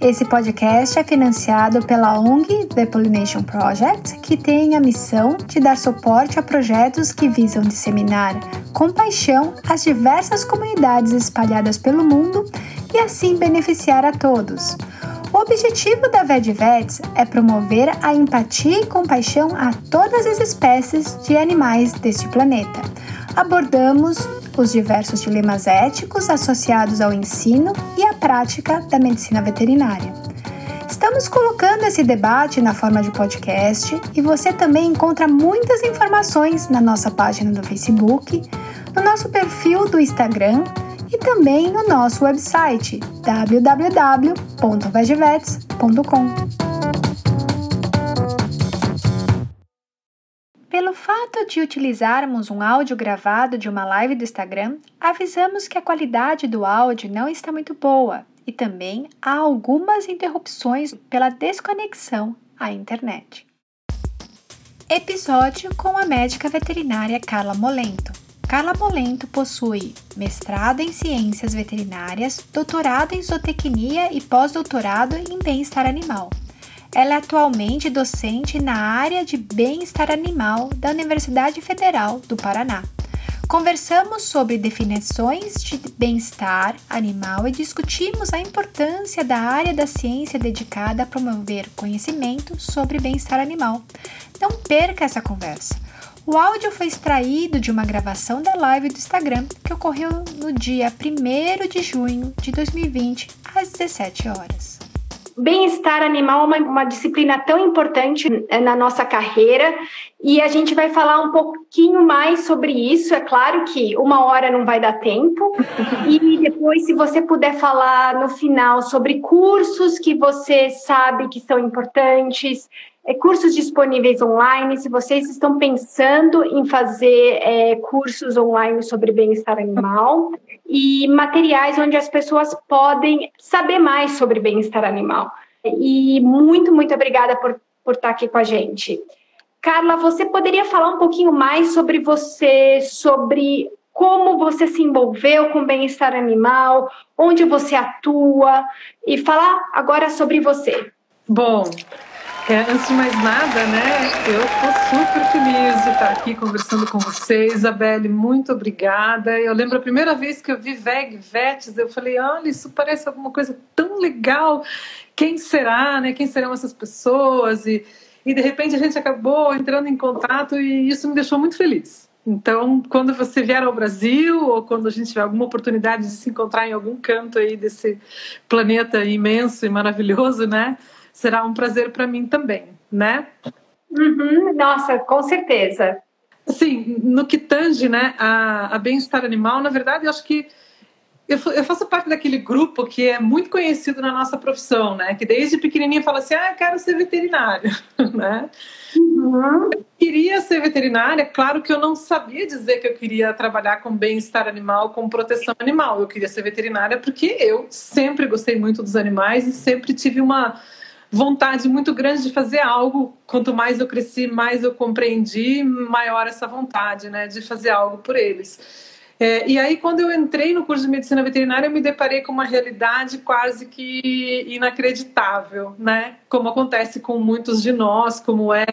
Esse podcast é financiado pela ONG The Pollination Project, que tem a missão de dar suporte a projetos que visam disseminar com paixão as diversas comunidades espalhadas pelo mundo e assim beneficiar a todos. O objetivo da VetVets é promover a empatia e compaixão a todas as espécies de animais deste planeta. Abordamos os diversos dilemas éticos associados ao ensino e à prática da medicina veterinária. Estamos colocando esse debate na forma de podcast e você também encontra muitas informações na nossa página do Facebook, no nosso perfil do Instagram e também no nosso website www.vegevets.com. Fato de utilizarmos um áudio gravado de uma live do Instagram, avisamos que a qualidade do áudio não está muito boa e também há algumas interrupções pela desconexão à internet. Episódio com a médica veterinária Carla Molento. Carla Molento possui mestrado em Ciências Veterinárias, doutorado em Zootecnia e pós-doutorado em Bem-Estar Animal. Ela é atualmente docente na área de Bem-Estar Animal da Universidade Federal do Paraná. Conversamos sobre definições de bem-estar animal e discutimos a importância da área da ciência dedicada a promover conhecimento sobre bem-estar animal. Não perca essa conversa! O áudio foi extraído de uma gravação da live do Instagram que ocorreu no dia 1 de junho de 2020, às 17 horas. Bem-estar animal é uma, uma, disciplina tão importante é, na nossa carreira e a gente vai falar um pouquinho mais sobre isso. É claro que uma hora não vai dar tempo, e depois, se você puder falar no final sobre cursos que você sabe que são importantes, cursos disponíveis online, se vocês estão pensando em fazer é, cursos online sobre bem-estar animal e materiais onde as pessoas podem saber mais sobre bem-estar animal. E muito, muito obrigada por, por estar aqui com a gente. Carla, você poderia falar um pouquinho mais sobre você, sobre como você se envolveu com bem-estar animal, onde você atua e falar agora sobre você. Bom, é, antes de mais nada, né, eu estou super feliz de estar aqui conversando com vocês. Isabelle, muito obrigada. Eu lembro a primeira vez que eu vi Veg Vets, eu falei, olha, isso parece alguma coisa tão legal. Quem será, né? Quem serão essas pessoas? E, e de repente a gente acabou entrando em contato e isso me deixou muito feliz. Então, quando você vier ao Brasil ou quando a gente tiver alguma oportunidade de se encontrar em algum canto aí desse planeta imenso e maravilhoso, né? Será um prazer para mim também, né? Uhum, nossa, com certeza. Assim, no que tange né, a, a bem-estar animal, na verdade, eu acho que eu, eu, faço parte daquele grupo que é muito conhecido na nossa profissão, né? Que desde pequenininha fala assim, ah, quero ser veterinário, né? Uhum. Eu queria ser veterinária, claro que eu não sabia dizer que eu queria trabalhar com bem-estar animal, com proteção animal. Eu queria ser veterinária porque eu sempre gostei muito dos animais e sempre tive uma vontade muito grande de fazer algo. Quanto mais eu cresci, mais eu compreendi, maior essa vontade, né, de fazer algo por eles. É, e aí, quando eu entrei no curso de medicina veterinária, eu me deparei com uma realidade quase que inacreditável, né? Como acontece com muitos de nós, como é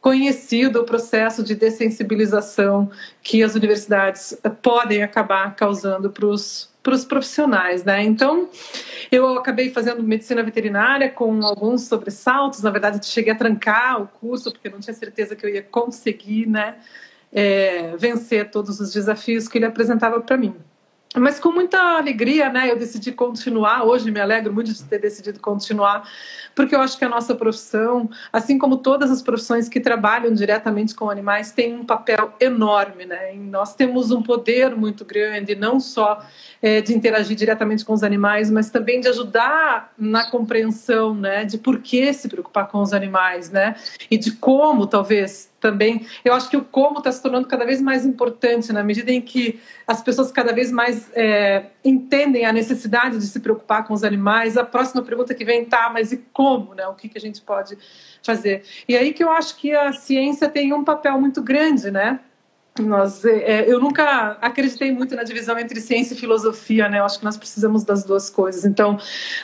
conhecido o processo de dessensibilização que as universidades podem acabar causando para os para os profissionais, né? Então, eu acabei fazendo medicina veterinária com alguns sobressaltos. Na verdade, cheguei a trancar o curso porque não tinha certeza que eu ia conseguir, né, é, vencer todos os desafios que ele apresentava para mim. Mas com muita alegria, né? Eu decidi continuar. Hoje me alegro muito de ter decidido continuar, porque eu acho que a nossa profissão, assim como todas as profissões que trabalham diretamente com animais, tem um papel enorme, né? E nós temos um poder muito grande, não só é, de interagir diretamente com os animais, mas também de ajudar na compreensão, né? De por que se preocupar com os animais, né? E de como talvez também. Eu acho que o como está se tornando cada vez mais importante na medida em que as pessoas cada vez mais é, entendem a necessidade de se preocupar com os animais. A próxima pergunta que vem tá, mas e como, né? O que, que a gente pode fazer? E aí que eu acho que a ciência tem um papel muito grande, né? Nós, é, é, eu nunca acreditei muito na divisão entre ciência e filosofia, né? Eu acho que nós precisamos das duas coisas. Então,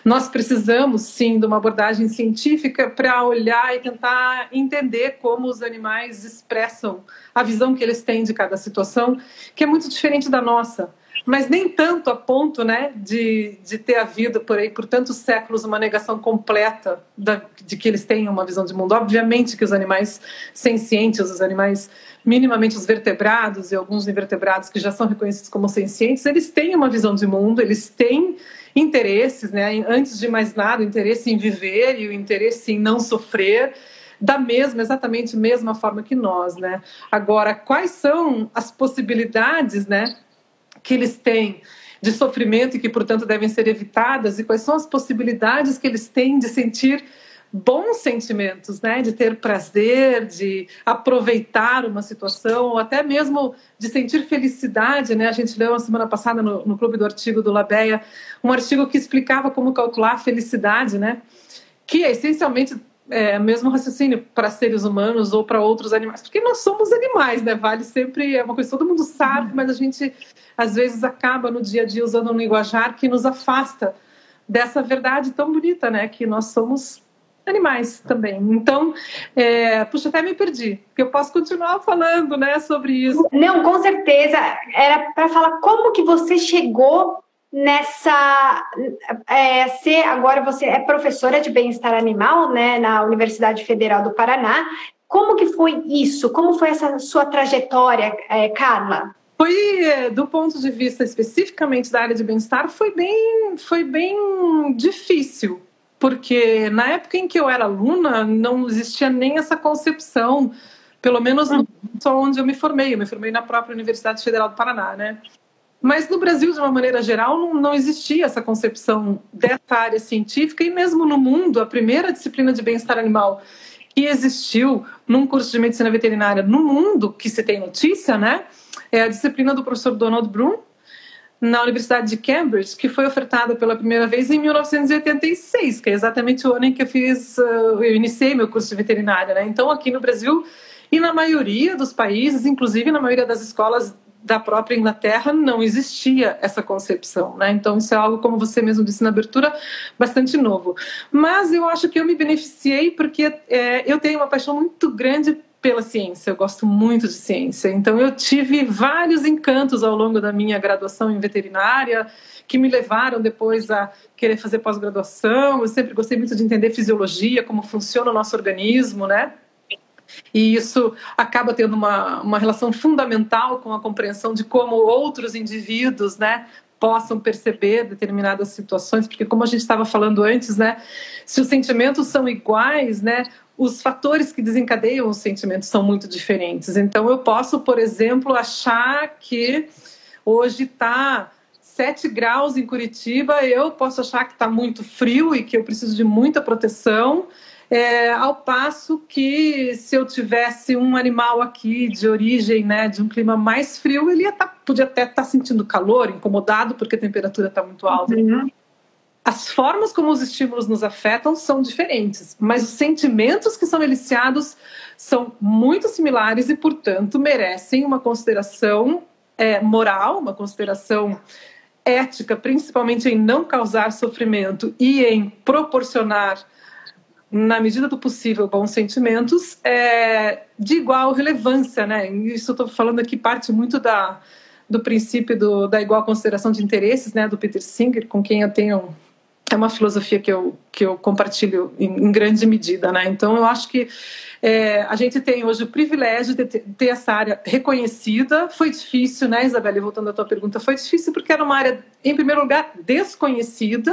nós precisamos sim de uma abordagem científica para olhar e tentar entender como os animais expressam a visão que eles têm de cada situação, que é muito diferente da nossa mas nem tanto a ponto né, de, de ter havido por aí por tantos séculos uma negação completa da, de que eles tenham uma visão de mundo. Obviamente que os animais sencientes, os animais minimamente os vertebrados e alguns invertebrados que já são reconhecidos como sencientes, eles têm uma visão de mundo, eles têm interesses, né? Antes de mais nada, o interesse em viver e o interesse em não sofrer da mesma, exatamente mesma forma que nós, né? Agora, quais são as possibilidades, né, que eles têm de sofrimento e que, portanto, devem ser evitadas e quais são as possibilidades que eles têm de sentir bons sentimentos, né? De ter prazer, de aproveitar uma situação, ou até mesmo de sentir felicidade, né? A gente leu na semana passada no, no Clube do Artigo do Labeia um artigo que explicava como calcular a felicidade, né? Que é essencialmente é, mesmo raciocínio para seres humanos ou para outros animais, porque nós somos animais, né? Vale sempre, é uma coisa que todo mundo sabe, mas a gente às vezes acaba no dia a dia usando um linguajar que nos afasta dessa verdade tão bonita, né? Que nós somos animais também. Então, é, puxa, até me perdi, porque eu posso continuar falando, né, sobre isso. Não, com certeza. Era para falar como que você chegou nessa é, ser agora você é professora de bem-estar animal, né, na Universidade Federal do Paraná. Como que foi isso? Como foi essa sua trajetória, é, Carla? Foi, é, do ponto de vista especificamente da área de bem-estar, foi bem, foi bem difícil, porque na época em que eu era aluna não existia nem essa concepção, pelo menos no, só onde eu me formei. Eu me formei na própria Universidade Federal do Paraná, né? Mas no Brasil, de uma maneira geral, não, não existia essa concepção dessa área científica e mesmo no mundo, a primeira disciplina de bem-estar animal que existiu num curso de medicina veterinária no mundo que se tem notícia, né? É a disciplina do professor Donald Bloom, na Universidade de Cambridge, que foi ofertada pela primeira vez em 1986, que é exatamente o ano em que eu fiz, uh, eu iniciei meu curso de veterinária, né? Então, aqui no Brasil e na maioria dos países, inclusive na maioria das escolas da própria Inglaterra, não existia essa concepção, né? Então, isso é algo, como você mesmo disse na abertura, bastante novo. Mas eu acho que eu me beneficiei porque é, eu tenho uma paixão muito grande pela ciência, eu gosto muito de ciência. Então, eu tive vários encantos ao longo da minha graduação em veterinária que me levaram depois a querer fazer pós-graduação. Eu sempre gostei muito de entender fisiologia, como funciona o nosso organismo, né? E isso acaba tendo uma, uma relação fundamental com a compreensão de como outros indivíduos, né, possam perceber determinadas situações, porque como a gente estava falando antes, né, se os sentimentos são iguais, né, os fatores que desencadeiam os sentimentos são muito diferentes. Então, eu posso, por exemplo, achar que hoje está 7 graus em Curitiba, eu posso achar que está muito frio e que eu preciso de muita proteção. É, ao passo que se eu tivesse um animal aqui de origem, né, de um clima mais frio, ele ia tá, podia até estar tá sentindo calor, incomodado porque a temperatura está muito alta. Uhum. As formas como os estímulos nos afetam são diferentes, mas os sentimentos que são eliciados são muito similares e, portanto, merecem uma consideração é, moral, uma consideração ética, principalmente em não causar sofrimento e em proporcionar, na medida do possível, bons sentimentos, é, de igual relevância. Né? Isso estou falando aqui parte muito da, do princípio do, da igual consideração de interesses, né, do Peter Singer, com quem eu tenho é uma filosofia que eu, que eu compartilho em, em grande medida, né? Então, eu acho que é, a gente tem hoje o privilégio de ter, ter, essa área reconhecida. Foi difícil, né, Isabelle? Voltando à tua pergunta, foi difícil porque era uma área, em primeiro lugar, desconhecida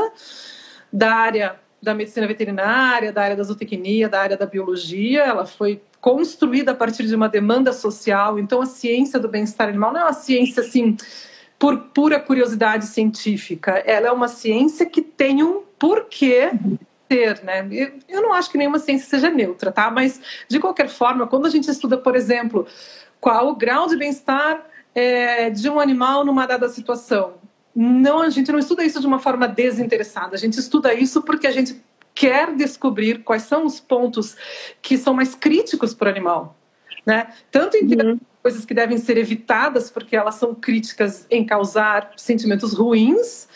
da área da medicina veterinária, da área da zootecnia, da área da biologia. Ela foi construída a partir de uma demanda social. Então, a ciência do bem-estar animal não é uma ciência assim por pura curiosidade científica. Ela é uma ciência que tem um porquê ser, né? Eu não acho que nenhuma ciência seja neutra, tá? Mas, de qualquer forma, quando a gente estuda, por exemplo, qual o grau de bem-estar é, de um animal numa dada situação, não, a gente não estuda isso de uma forma desinteressada. A gente estuda isso porque a gente quer descobrir quais são os pontos que são mais críticos para o animal, né? Tanto em uhum. coisas que devem ser evitadas porque elas são críticas em causar sentimentos ruins,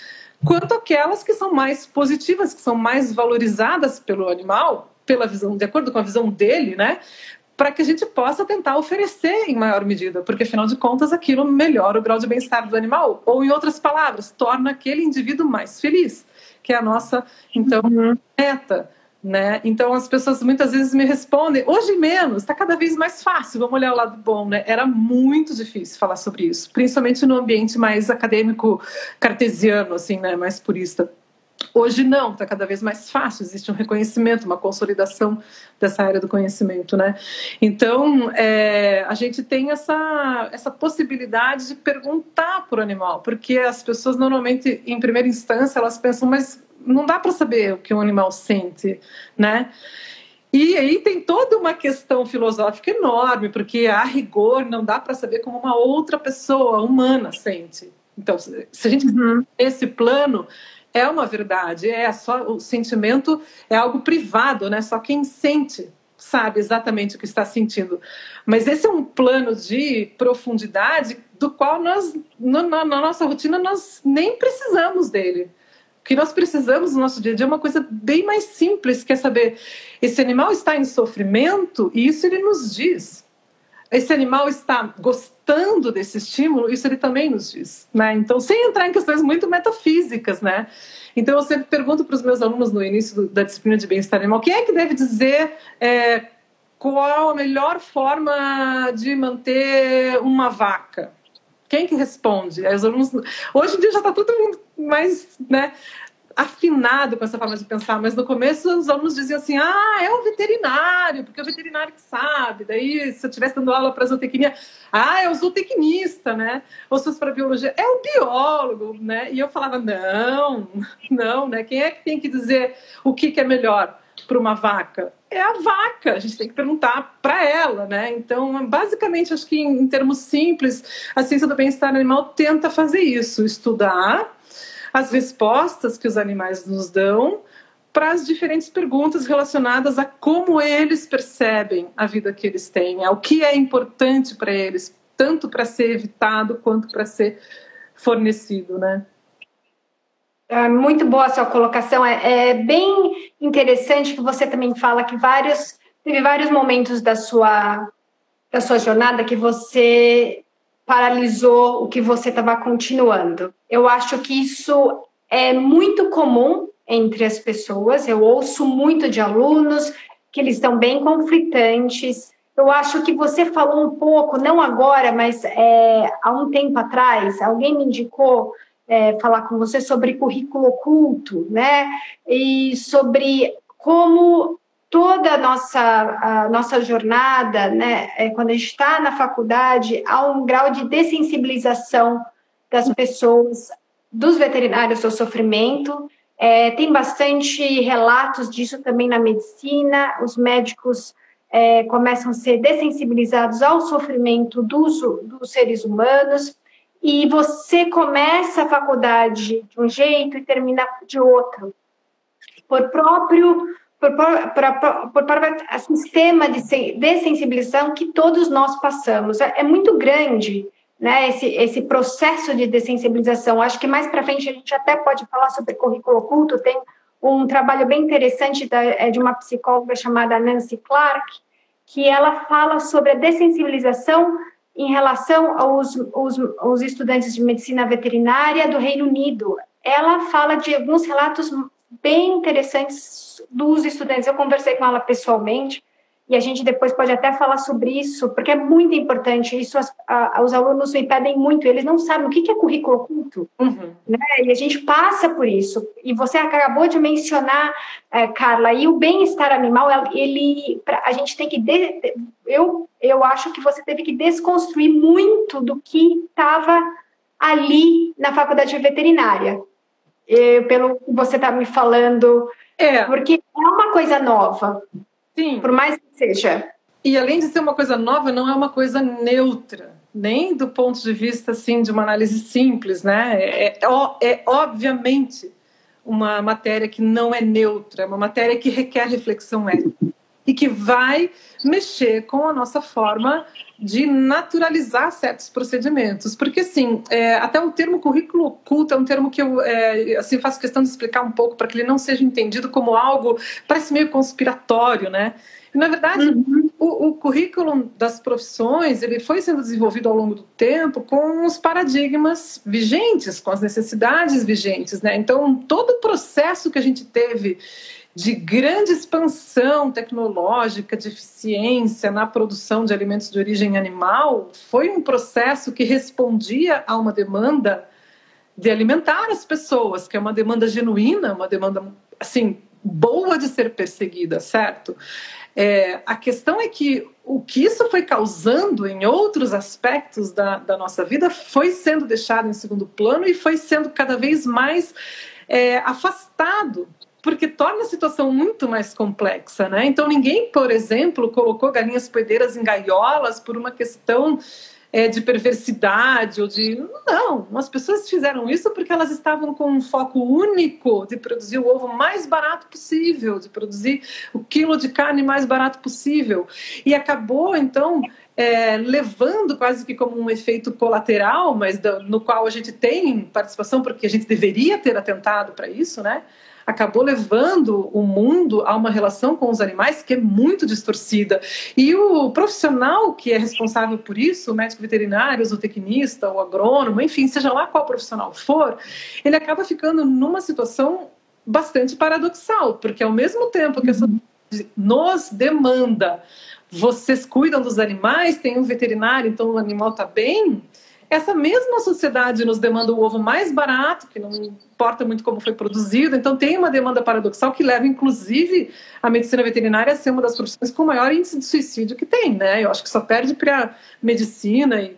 quanto aquelas que são mais positivas, que são mais valorizadas pelo animal, pela visão, de acordo com a visão dele, né? Para que a gente possa tentar oferecer em maior medida, porque afinal de contas aquilo melhora o grau de bem-estar do animal, ou em outras palavras, torna aquele indivíduo mais feliz, que é a nossa, então, uhum. meta. Né? Então as pessoas muitas vezes me respondem, hoje menos, está cada vez mais fácil, vamos olhar o lado bom, né? Era muito difícil falar sobre isso, principalmente no ambiente mais acadêmico cartesiano, assim, né? Mais purista. Hoje não, está cada vez mais fácil, existe um reconhecimento, uma consolidação dessa área do conhecimento, né? Então, é, a gente tem essa, essa possibilidade de perguntar para o animal, porque as pessoas normalmente, em primeira instância, elas pensam, mas não dá para saber o que um animal sente, né? E aí tem toda uma questão filosófica enorme, porque a rigor não dá para saber como uma outra pessoa humana sente. Então, se a gente uhum. esse plano é uma verdade, é só o sentimento é algo privado, né? Só quem sente sabe exatamente o que está sentindo. Mas esse é um plano de profundidade do qual nós, no, na, nossa rotina, nós nem precisamos dele. O que nós precisamos no nosso dia a dia é uma coisa bem mais simples, que é saber esse animal está em sofrimento e isso ele nos diz. Esse animal está gostando desse estímulo, isso ele também nos diz, né? Então, sem entrar em questões muito metafísicas, né? Então, eu sempre pergunto para os meus alunos no início do, da disciplina de bem-estar animal, quem é que deve dizer é, qual a melhor forma de manter uma vaca? Quem que responde? Os alunos, hoje em dia já está todo mundo mais né, afinado com essa forma de pensar, mas no começo os alunos diziam assim: ah, é o veterinário, porque é o veterinário que sabe. Daí, se eu estivesse dando aula para zootecnia, ah, é o zootecnista, né? Ou se fosse para biologia, é o biólogo, né? E eu falava: não, não, né? Quem é que tem que dizer o que, que é melhor para uma vaca? é a vaca, a gente tem que perguntar para ela, né? Então, basicamente, acho que em, termos simples, a ciência do bem-estar animal tenta fazer isso, estudar as respostas que os animais nos dão para as diferentes perguntas relacionadas a como eles percebem a vida que eles têm, ao que é importante para eles, tanto para ser evitado quanto para ser fornecido, né? É muito boa a sua colocação. É, é, bem interessante que você também fala que vários teve vários momentos da sua da sua jornada que você paralisou o que você estava continuando. Eu acho que isso é muito comum entre as pessoas. Eu ouço muito de alunos que eles estão bem conflitantes. Eu acho que você falou um pouco, não agora, mas é, há um tempo atrás, alguém me indicou é, falar com você sobre currículo oculto, né? E sobre como toda a nossa, a nossa jornada, né? É, quando a gente está na faculdade, há um grau de dessensibilização das pessoas, dos veterinários ao sofrimento. É, tem bastante relatos disso também na medicina. Os médicos é, começam a ser dessensibilizados ao sofrimento dos, dos seres humanos e você começa a faculdade de um jeito e termina de outro. Por próprio por, por, por, por sistema de dessensibilização que todos nós passamos. É, é muito grande né, esse, esse processo de dessensibilização. Acho que mais para frente a gente até pode falar sobre currículo oculto. Tem um trabalho bem interessante da, é, de uma psicóloga chamada Nancy Clark, que ela fala sobre a dessensibilização em relação aos, aos, aos estudantes de medicina veterinária do Reino Unido. Ela fala de alguns relatos bem interessantes dos estudantes. Eu conversei com ela pessoalmente e a gente depois pode até falar sobre isso, porque é muito importante. Isso as, a, os alunos me pedem muito, eles não sabem o que é currículo oculto, uhum. né? E a gente passa por isso. E você acabou de mencionar, é, Carla, e o bem-estar animal, ele, a gente tem que. De, eu, eu acho que você teve que desconstruir muito do que estava ali na faculdade veterinária. Pelo que você está me falando, É. Porque é uma coisa nova. Sim. Por mais que seja. E além de ser uma coisa nova, não é uma coisa neutra, nem do ponto de vista assim de uma análise simples, né? É, é, é obviamente uma matéria que não é neutra, é uma matéria que requer reflexão ética e que vai mexer com a nossa forma de naturalizar certos procedimentos. Porque, assim, é, até o termo currículo oculto é um termo que eu é, assim, faço questão de explicar um pouco para que ele não seja entendido como algo, parece meio conspiratório, né? Na verdade, uhum. o, o, currículo das profissões ele foi sendo desenvolvido ao longo do tempo com os paradigmas vigentes, com as necessidades vigentes, né? Então, todo o processo que a gente teve de grande expansão tecnológica, de eficiência na produção de alimentos de origem animal, foi um processo que respondia a uma demanda de alimentar as pessoas, que é uma demanda genuína, uma demanda assim boa de ser perseguida, certo? É, a questão é que o que isso foi causando em outros aspectos da, da nossa vida foi sendo deixado em segundo plano e foi sendo cada vez mais é, afastado porque torna a situação muito mais complexa, né? Então ninguém, por exemplo, colocou galinhas poedeiras em gaiolas por uma questão é, de perversidade ou de não, as pessoas fizeram isso porque elas estavam com um foco único de produzir o ovo mais barato possível, de produzir o quilo de carne mais barato possível e acabou então é, levando quase que como um efeito colateral, mas do, no qual a gente tem participação porque a gente deveria ter atentado para isso, né? Acabou levando o mundo a uma relação com os animais que é muito distorcida. E o profissional que é responsável por isso, o médico veterinário, o zootecnista, o agrônomo, enfim, seja lá qual profissional for, ele acaba ficando numa situação bastante paradoxal, porque ao mesmo tempo que essa nos demanda, vocês cuidam dos animais, tem um veterinário, então o animal está bem, essa mesma sociedade nos demanda o ovo mais barato, que não importa muito como foi produzido, então tem uma demanda paradoxal que leva, inclusive, a medicina veterinária a ser uma das profissões com maior índice de suicídio que tem, né? Eu acho que só perde para a medicina. E...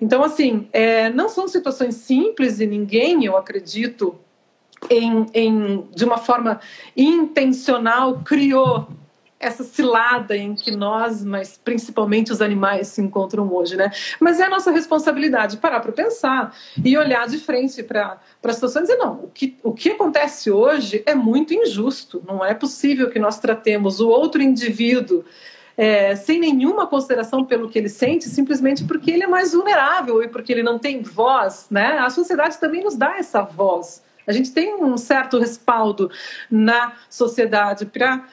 Então, assim, é, não são situações simples e ninguém, eu acredito, em, em, de uma forma intencional, criou essa cilada em que nós, mas principalmente os animais, se encontram hoje, né? Mas é a nossa responsabilidade parar para pensar e olhar de frente para a situação e dizer: não, o que, o que acontece hoje é muito injusto. Não é possível que nós tratemos o outro indivíduo. É, sem nenhuma consideração pelo que ele sente, simplesmente porque ele é mais vulnerável e porque ele não tem voz, né? A sociedade também nos dá essa voz. A gente tem um certo respaldo na sociedade para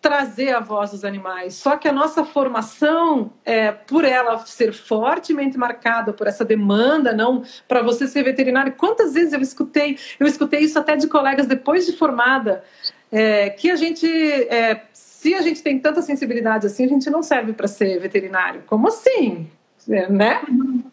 trazer a voz dos animais. Só que a nossa formação, é, por ela ser fortemente marcada por essa demanda, não para você ser veterinário. Quantas vezes eu escutei, eu escutei isso até de colegas depois de formada, é, que a gente, é, se a gente tem tanta sensibilidade assim, a gente não serve para ser veterinário. Como assim? É, né?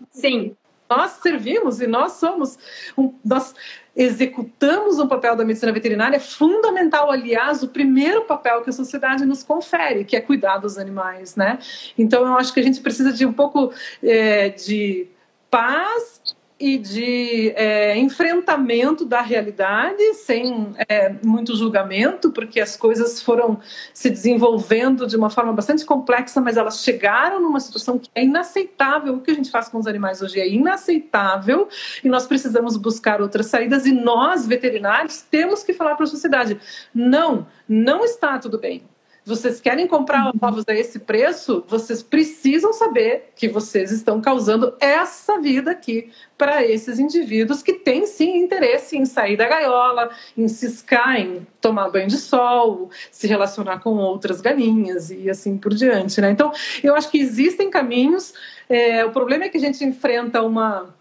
Sim. Nós servimos e nós somos, um, nós executamos o papel da medicina veterinária, é fundamental, aliás, o primeiro papel que a sociedade nos confere, que é cuidar dos animais, né? Então, eu acho que a gente precisa de um pouco é, de paz e de é, enfrentamento da realidade, sem é, muito julgamento, porque as coisas foram se desenvolvendo de uma forma bastante complexa, mas elas chegaram numa situação que é inaceitável. O que a gente faz com os animais hoje é inaceitável e nós precisamos buscar outras saídas. E nós, veterinários, temos que falar para a sociedade: não, não está tudo bem vocês querem comprar uhum. ovos a esse preço, vocês precisam saber que vocês estão causando essa vida aqui para esses indivíduos que têm sim interesse em sair da gaiola, em ciscar, em tomar banho de sol, se relacionar com outras galinhas e assim por diante. Né? Então, eu acho que existem caminhos. É, o problema é que a gente enfrenta uma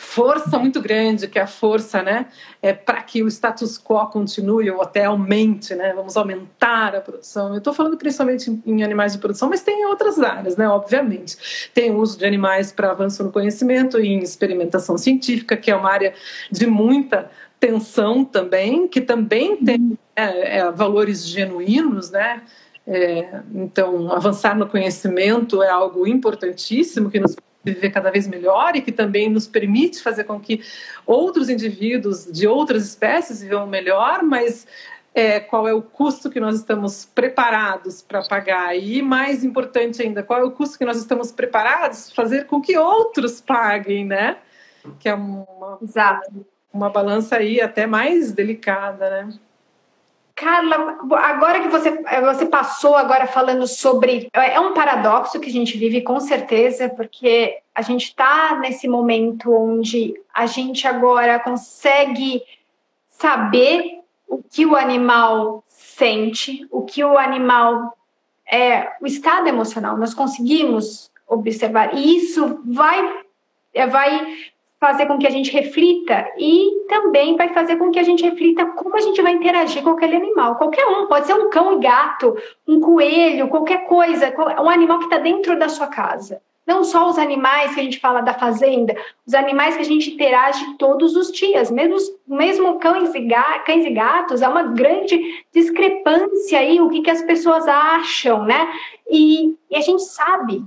força muito grande, que é a força, né, é para que o status quo continue ou até aumente, né, vamos aumentar a produção. Eu estou falando principalmente em animais de produção, mas tem em outras áreas, né, obviamente. Tem o uso de animais para avanço no conhecimento e em experimentação científica, que é uma área de muita tensão também, que também tem é, é, valores genuínos, né, é, então, avançar no conhecimento é algo importantíssimo que nos viver cada vez melhor e que também nos permite fazer com que outros indivíduos de outras espécies vivam melhor, mas é, qual é o custo que nós estamos preparados para pagar e mais importante ainda, qual é o custo que nós estamos preparados fazer com que outros paguem, né? Que é uma, Exato. uma balança aí até mais delicada, né? Carla, agora que você, você passou agora falando sobre. É um paradoxo que a gente vive, com certeza, porque a gente está nesse momento onde a gente agora consegue saber o que o animal sente, o que o animal é, o estado emocional. Nós conseguimos observar e isso vai é, vai fazer com que a gente reflita e também vai fazer com que a gente reflita como a gente vai interagir com aquele animal. Qualquer um, pode ser um cão e gato, um coelho, qualquer coisa, um animal que está dentro da sua casa. Não só os animais que a gente fala da fazenda, os animais que a gente interage todos os dias. Mesmo, mesmo cães, e gatos, cães e gatos, há uma grande discrepância aí, o que, que as pessoas acham, né? E, e a gente sabe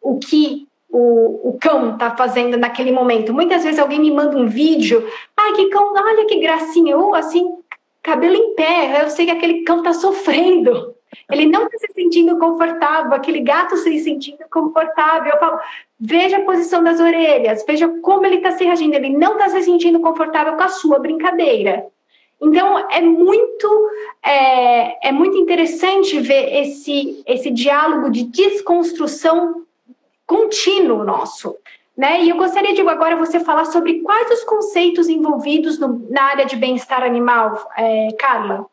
o que o, o cão está fazendo naquele momento. Muitas vezes alguém me manda um vídeo, ai, que cão, olha que gracinha, ou assim, cabelo em pé, eu sei que aquele cão está sofrendo. Ele não está se sentindo confortável, aquele gato se sentindo confortável. Eu falo, veja a posição das orelhas, veja como ele está se reagindo. Ele não está se sentindo confortável com a sua brincadeira. Então é muito é, é muito interessante ver esse esse diálogo de desconstrução contínuo nosso. Né? E eu gostaria de agora você falar sobre quais os conceitos envolvidos no, na área de bem-estar animal, é, Carla.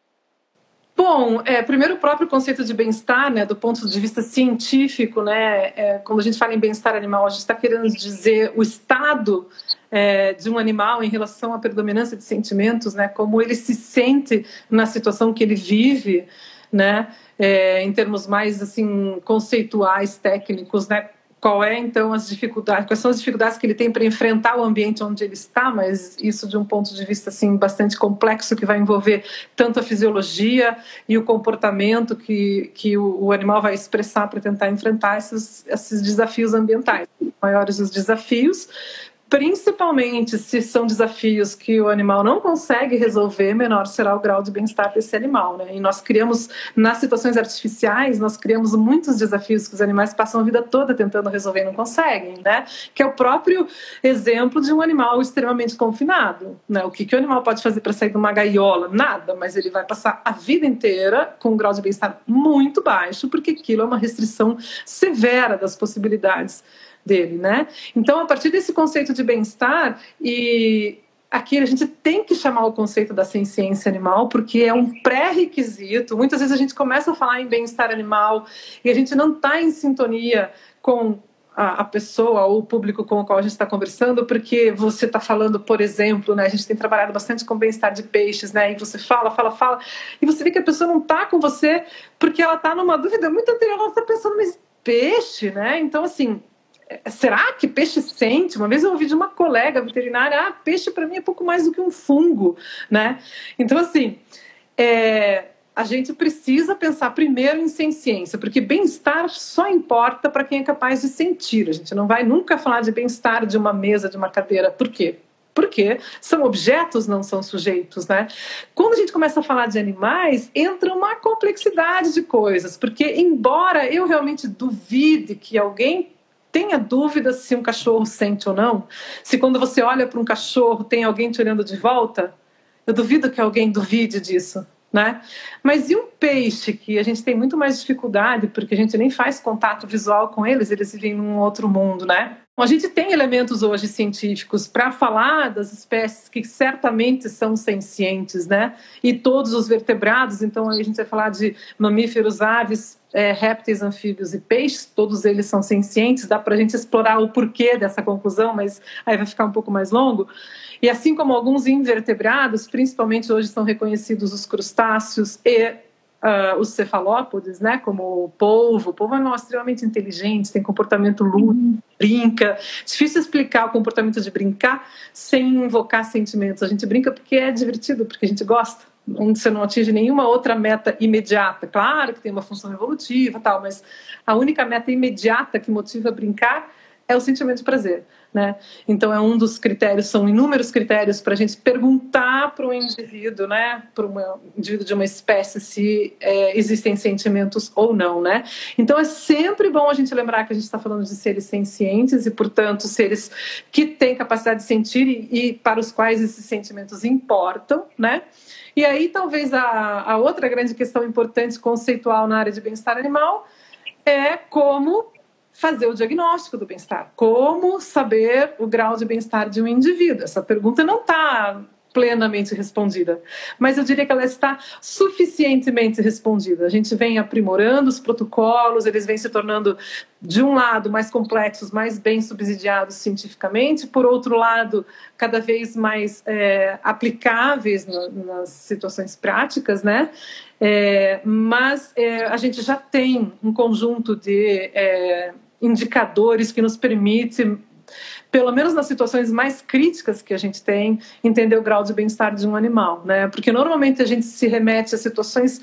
Bom, é, primeiro o próprio conceito de bem-estar, né, do ponto de vista científico, né, é, quando a gente fala em bem-estar animal, a gente está querendo dizer o estado é, de um animal em relação à predominância de sentimentos, né, como ele se sente na situação que ele vive, né, é, em termos mais assim conceituais, técnicos, né, qual é então as dificuldades, quais são as dificuldades que ele tem para enfrentar o ambiente onde ele está, mas isso de um ponto de vista assim bastante complexo que vai envolver tanto a fisiologia e o comportamento que, que o, o animal vai expressar para tentar enfrentar esses, esses desafios ambientais. Maiores os desafios, principalmente se são desafios que o animal não consegue resolver, menor será o grau de bem-estar desse animal, né? E nós criamos nas situações artificiais, nós criamos muitos desafios que os animais passam a vida toda tentando resolver e não conseguem, né? Que é o próprio exemplo de um animal extremamente confinado, né? O que que o animal pode fazer para sair de uma gaiola? Nada, mas ele vai passar a vida inteira com um grau de bem-estar muito baixo, porque aquilo é uma restrição severa das possibilidades dele, né? Então, a partir desse conceito de bem-estar e aqui a gente tem que chamar o conceito da ciência animal porque é um pré-requisito. Muitas vezes a gente começa a falar em bem-estar animal e a gente não está em sintonia com a, pessoa ou o público com o qual a gente está conversando, porque você está falando, por exemplo, né, a gente tem trabalhado bastante com bem-estar de peixes, né, e você fala, fala, fala, e você vê que a pessoa não está com você porque ela está numa dúvida muito anterior, ela está pensando, mas peixe, né? Então, assim, será que peixe sente? Uma vez eu ouvi de uma colega veterinária, ah, peixe para mim é pouco mais do que um fungo, né? Então, assim, é, a gente precisa pensar primeiro em ciência, porque bem-estar só importa para quem é capaz de sentir. A gente não vai nunca falar de bem-estar de uma mesa, de uma cadeira. Por quê? Porque são objetos, não são sujeitos, né? Quando a gente começa a falar de animais, entra uma complexidade de coisas, porque embora eu realmente duvide que alguém tenha dúvida se um cachorro sente ou não, se quando você olha para um cachorro tem alguém te olhando de volta, eu duvido que alguém duvide disso. Né? Mas e um peixe que a gente tem muito mais dificuldade porque a gente nem faz contato visual com eles, eles vivem num outro mundo, né? A gente tem elementos hoje científicos para falar das espécies que certamente são sencientes, né? E todos os vertebrados, então a gente vai falar de mamíferos, aves, é, répteis, anfíbios e peixes, todos eles são sencientes. Dá para a gente explorar o porquê dessa conclusão, mas aí vai ficar um pouco mais longo. E assim como alguns invertebrados, principalmente hoje são reconhecidos os crustáceos e uh, os cefalópodes, né, como o polvo. O polvo é um extremamente inteligente, tem comportamento lúdico, uhum. brinca. Difícil explicar o comportamento de brincar sem invocar sentimentos. A gente brinca porque é divertido, porque a gente gosta. Onde você não atinge nenhuma outra meta imediata. Claro que tem uma função evolutiva tal, mas a única meta imediata que motiva a brincar é o sentimento de prazer. Né? Então é um dos critérios, são inúmeros critérios para a gente perguntar para um indivíduo, né, para um indivíduo de uma espécie se é, existem sentimentos ou não, né? Então é sempre bom a gente lembrar que a gente está falando de seres sencientes e, portanto, seres que têm capacidade de sentir e, e para os quais esses sentimentos importam, né? E aí talvez a, a outra grande questão importante conceitual na área de bem-estar animal é como fazer o diagnóstico do bem-estar. Como saber o grau de bem-estar de um indivíduo? Essa pergunta não está plenamente respondida, mas eu diria que ela está suficientemente respondida. A gente vem aprimorando os protocolos, eles vêm se tornando, de um lado, mais complexos, mais bem subsidiados cientificamente, por outro lado, cada vez mais é, aplicáveis no, nas situações práticas, né? É, mas é, a gente já tem um conjunto de é, indicadores que nos permite, pelo menos nas situações mais críticas que a gente tem, entender o grau de bem-estar de um animal, né? Porque normalmente a gente se remete a situações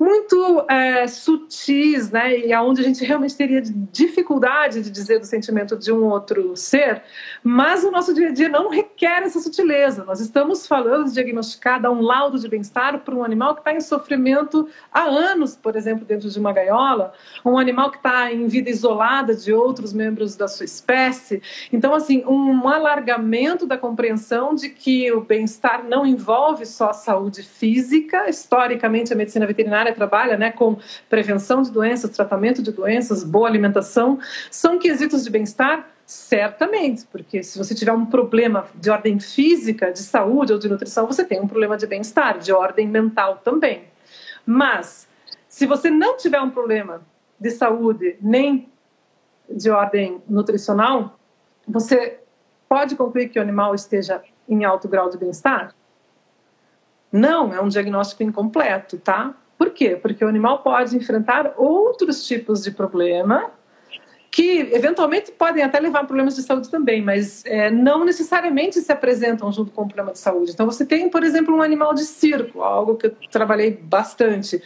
muito é, sutis, né? E aonde a gente realmente teria dificuldade de dizer do sentimento de um outro ser, mas o nosso dia a dia não requer essa sutileza. Nós estamos falando de diagnosticar, dar um laudo de bem-estar para um animal que está em sofrimento há anos, por exemplo, dentro de uma gaiola, um animal que está em vida isolada de outros membros da sua espécie. Então, assim, um alargamento da compreensão de que o bem-estar não envolve só a saúde física. Historicamente, a medicina veterinária trabalha né, com prevenção de doenças, tratamento de doenças, boa alimentação, são quesitos de bem-estar? Certamente, porque se você tiver um problema de ordem física, de saúde ou de nutrição, você tem um problema de bem-estar, de ordem mental também. Mas, se você não tiver um problema de saúde nem de ordem nutricional, você pode concluir que o animal esteja em alto grau de bem-estar? Não, é um diagnóstico incompleto, tá? Por quê? Porque o animal pode enfrentar outros tipos de problema que eventualmente podem até levar a problemas de saúde também, mas é, não necessariamente se apresentam junto com o problema de saúde. Então, você tem, por exemplo, um animal de circo, algo que eu trabalhei bastante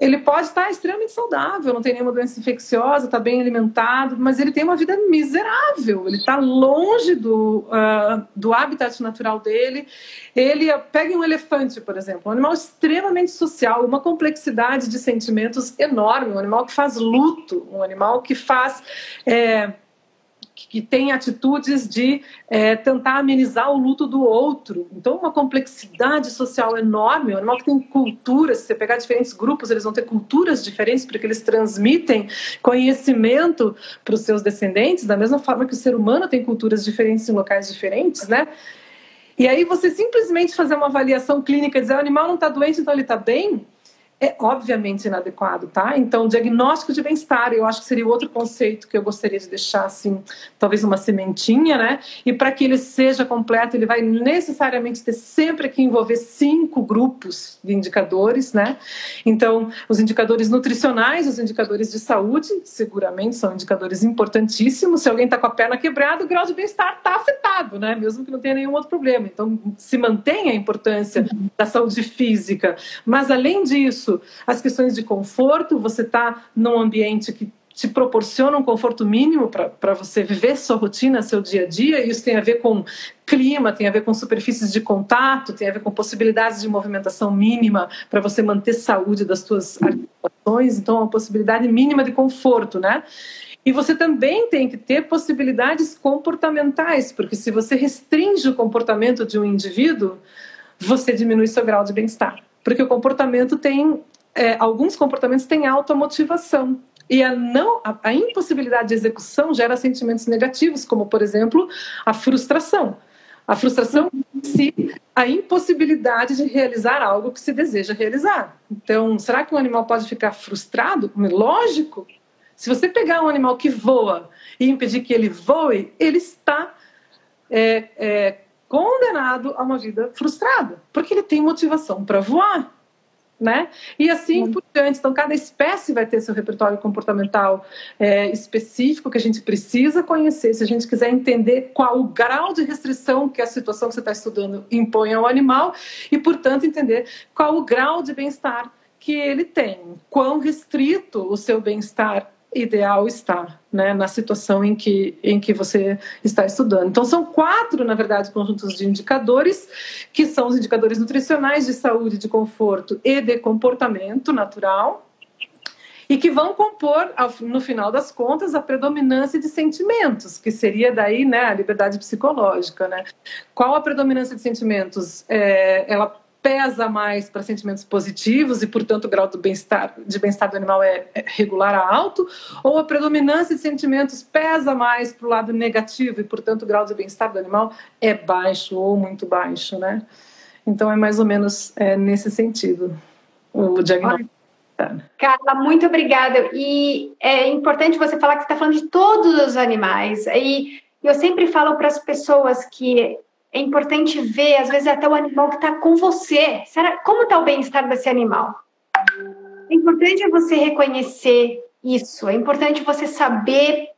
ele pode estar extremamente saudável, não tem nenhuma doença infecciosa, está bem alimentado, mas ele tem uma vida miserável, ele está longe do, uh, do habitat natural dele. Ele pega um elefante, por exemplo, um animal extremamente social, uma complexidade de sentimentos enorme, um animal que faz luto, um animal que faz. É, que tem atitudes de é, tentar amenizar o luto do outro. Então, uma complexidade social enorme. Um animal que tem culturas, se você pegar diferentes grupos, eles vão ter culturas diferentes, porque eles transmitem conhecimento para os seus descendentes, da mesma forma que o ser humano tem culturas diferentes em locais diferentes, né? E aí você simplesmente fazer uma avaliação clínica e dizer o animal não está doente, então ele está bem, é obviamente inadequado, tá? Então, diagnóstico de bem-estar, eu acho que seria outro conceito que eu gostaria de deixar, assim, talvez uma sementinha, né? E para que ele seja completo, ele vai necessariamente ter sempre que envolver cinco grupos de indicadores, né? Então, os indicadores nutricionais, os indicadores de saúde, seguramente são indicadores importantíssimos. Se alguém está com a perna quebrada, o grau de bem-estar está afetado, né? Mesmo que não tenha nenhum outro problema. Então, se mantém a importância da saúde física. Mas, além disso, as questões de conforto, você está num ambiente que te proporciona um conforto mínimo para você viver sua rotina, seu dia a dia. Isso tem a ver com clima, tem a ver com superfícies de contato, tem a ver com possibilidades de movimentação mínima para você manter saúde das suas articulações. Então, uma possibilidade mínima de conforto, né? E você também tem que ter possibilidades comportamentais, porque se você restringe o comportamento de um indivíduo, você diminui seu grau de bem-estar. Porque o comportamento tem. É, alguns comportamentos têm automotivação. E a, não, a, a impossibilidade de execução gera sentimentos negativos, como, por exemplo, a frustração. A frustração se a impossibilidade de realizar algo que se deseja realizar. Então, será que um animal pode ficar frustrado? Lógico. Se você pegar um animal que voa e impedir que ele voe, ele está é, é, condenado a uma vida frustrada, porque ele tem motivação para voar. Né? E assim uhum. por diante. Então, cada espécie vai ter seu repertório comportamental é, específico que a gente precisa conhecer se a gente quiser entender qual o grau de restrição que a situação que você está estudando impõe ao animal e, portanto, entender qual o grau de bem-estar que ele tem, quão restrito o seu bem-estar ideal está, né, na situação em que, em que você está estudando. Então, são quatro, na verdade, conjuntos de indicadores, que são os indicadores nutricionais de saúde, de conforto e de comportamento natural, e que vão compor, no final das contas, a predominância de sentimentos, que seria daí né, a liberdade psicológica. Né? Qual a predominância de sentimentos? É, ela pesa mais para sentimentos positivos e, portanto, o grau do bem-estar, de bem-estar do animal é, é regular a alto, ou a predominância de sentimentos pesa mais para o lado negativo e, portanto, o grau de bem-estar do animal é baixo ou muito baixo, né? Então, é mais ou menos é, nesse sentido o diagnóstico. Carla, muito obrigada. E é importante você falar que você está falando de todos os animais. E eu sempre falo para as pessoas que é importante ver, às vezes, até o animal que está com você. Será, como está o bem-estar desse animal? É importante você reconhecer isso. É importante você saber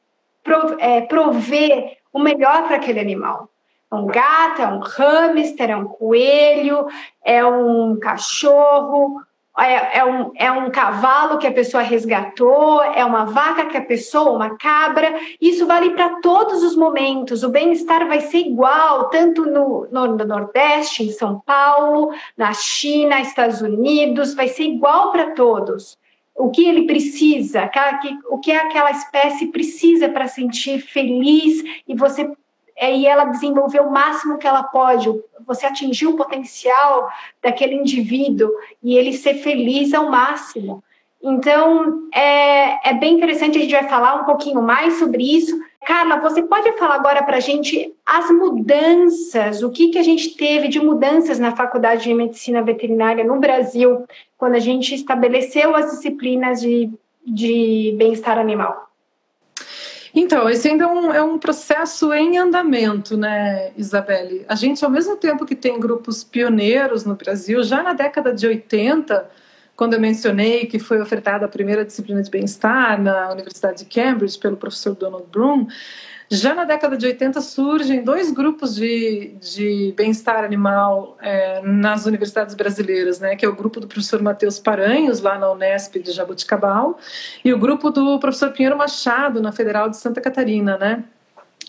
é, prover o melhor para aquele animal. É um gato, é um hamster, é um coelho, é um cachorro, é, é, um, é um cavalo que a pessoa resgatou, é uma vaca que a pessoa, uma cabra. Isso vale para todos os momentos. O bem-estar vai ser igual, tanto no, no, no, Nordeste, em São Paulo, na China, Estados Unidos, vai ser igual para todos. O que ele precisa, o que aquela espécie precisa para sentir feliz e você é, e ela desenvolver o máximo que ela pode, você atingir o potencial daquele indivíduo e ele ser feliz ao máximo. Então, é, é bem interessante, a gente vai falar um pouquinho mais sobre isso. Carla, você pode falar agora para a gente as mudanças, o que, que a gente teve de mudanças na Faculdade de Medicina Veterinária no Brasil, quando a gente estabeleceu as disciplinas de, de bem-estar animal? Então, esse ainda é um, é um processo em andamento, né, Isabelle? A gente, ao mesmo tempo que tem grupos pioneiros no Brasil, já na década de 80, quando eu mencionei que foi ofertada a primeira disciplina de bem-estar na Universidade de Cambridge pelo professor Donald Bloom, já na década de 80 surgem dois grupos de, de bem-estar animal é, nas universidades brasileiras, né? que é o grupo do professor Matheus Paranhos, lá na Unesp de Jaboticabal, e o grupo do professor Pinheiro Machado, na Federal de Santa Catarina. Né?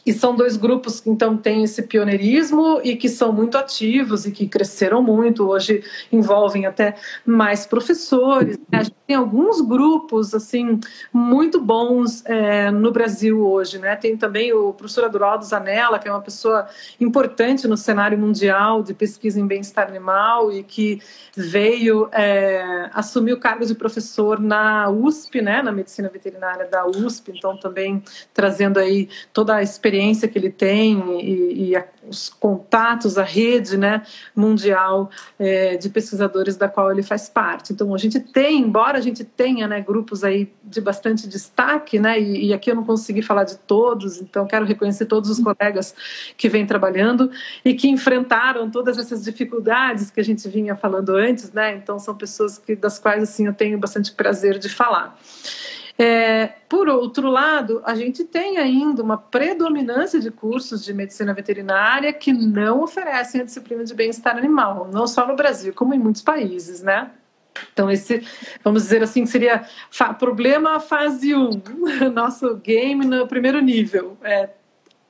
E são dois grupos que então têm esse pioneirismo e que são muito ativos e que cresceram muito. Hoje envolvem até mais professores. Né? A gente tem alguns grupos assim muito bons é, no Brasil hoje, né? Tem também o professor Adroaldo Zanella, que é uma pessoa importante no cenário mundial de pesquisa em bem-estar animal e que veio é, assumir o cargo de professor na USP, né? Na medicina veterinária da USP. Então também trazendo aí toda a experiência experiência que ele tem e, e a, os contatos, a rede né, mundial é, de pesquisadores da qual ele faz parte. Então, a gente tem, embora a gente tenha né, grupos aí de bastante destaque, né, e, e aqui eu não consegui falar de todos, então quero reconhecer todos os colegas que vêm trabalhando e que enfrentaram todas essas dificuldades que a gente vinha falando antes, né, então são pessoas que, das quais assim, eu tenho bastante prazer de falar. É, por outro lado, a gente tem ainda uma predominância de cursos de medicina veterinária que não oferecem a disciplina de bem-estar animal, não só no Brasil, como em muitos países, né? Então, esse, vamos dizer assim, seria problema fase 1, nosso game no primeiro nível. É,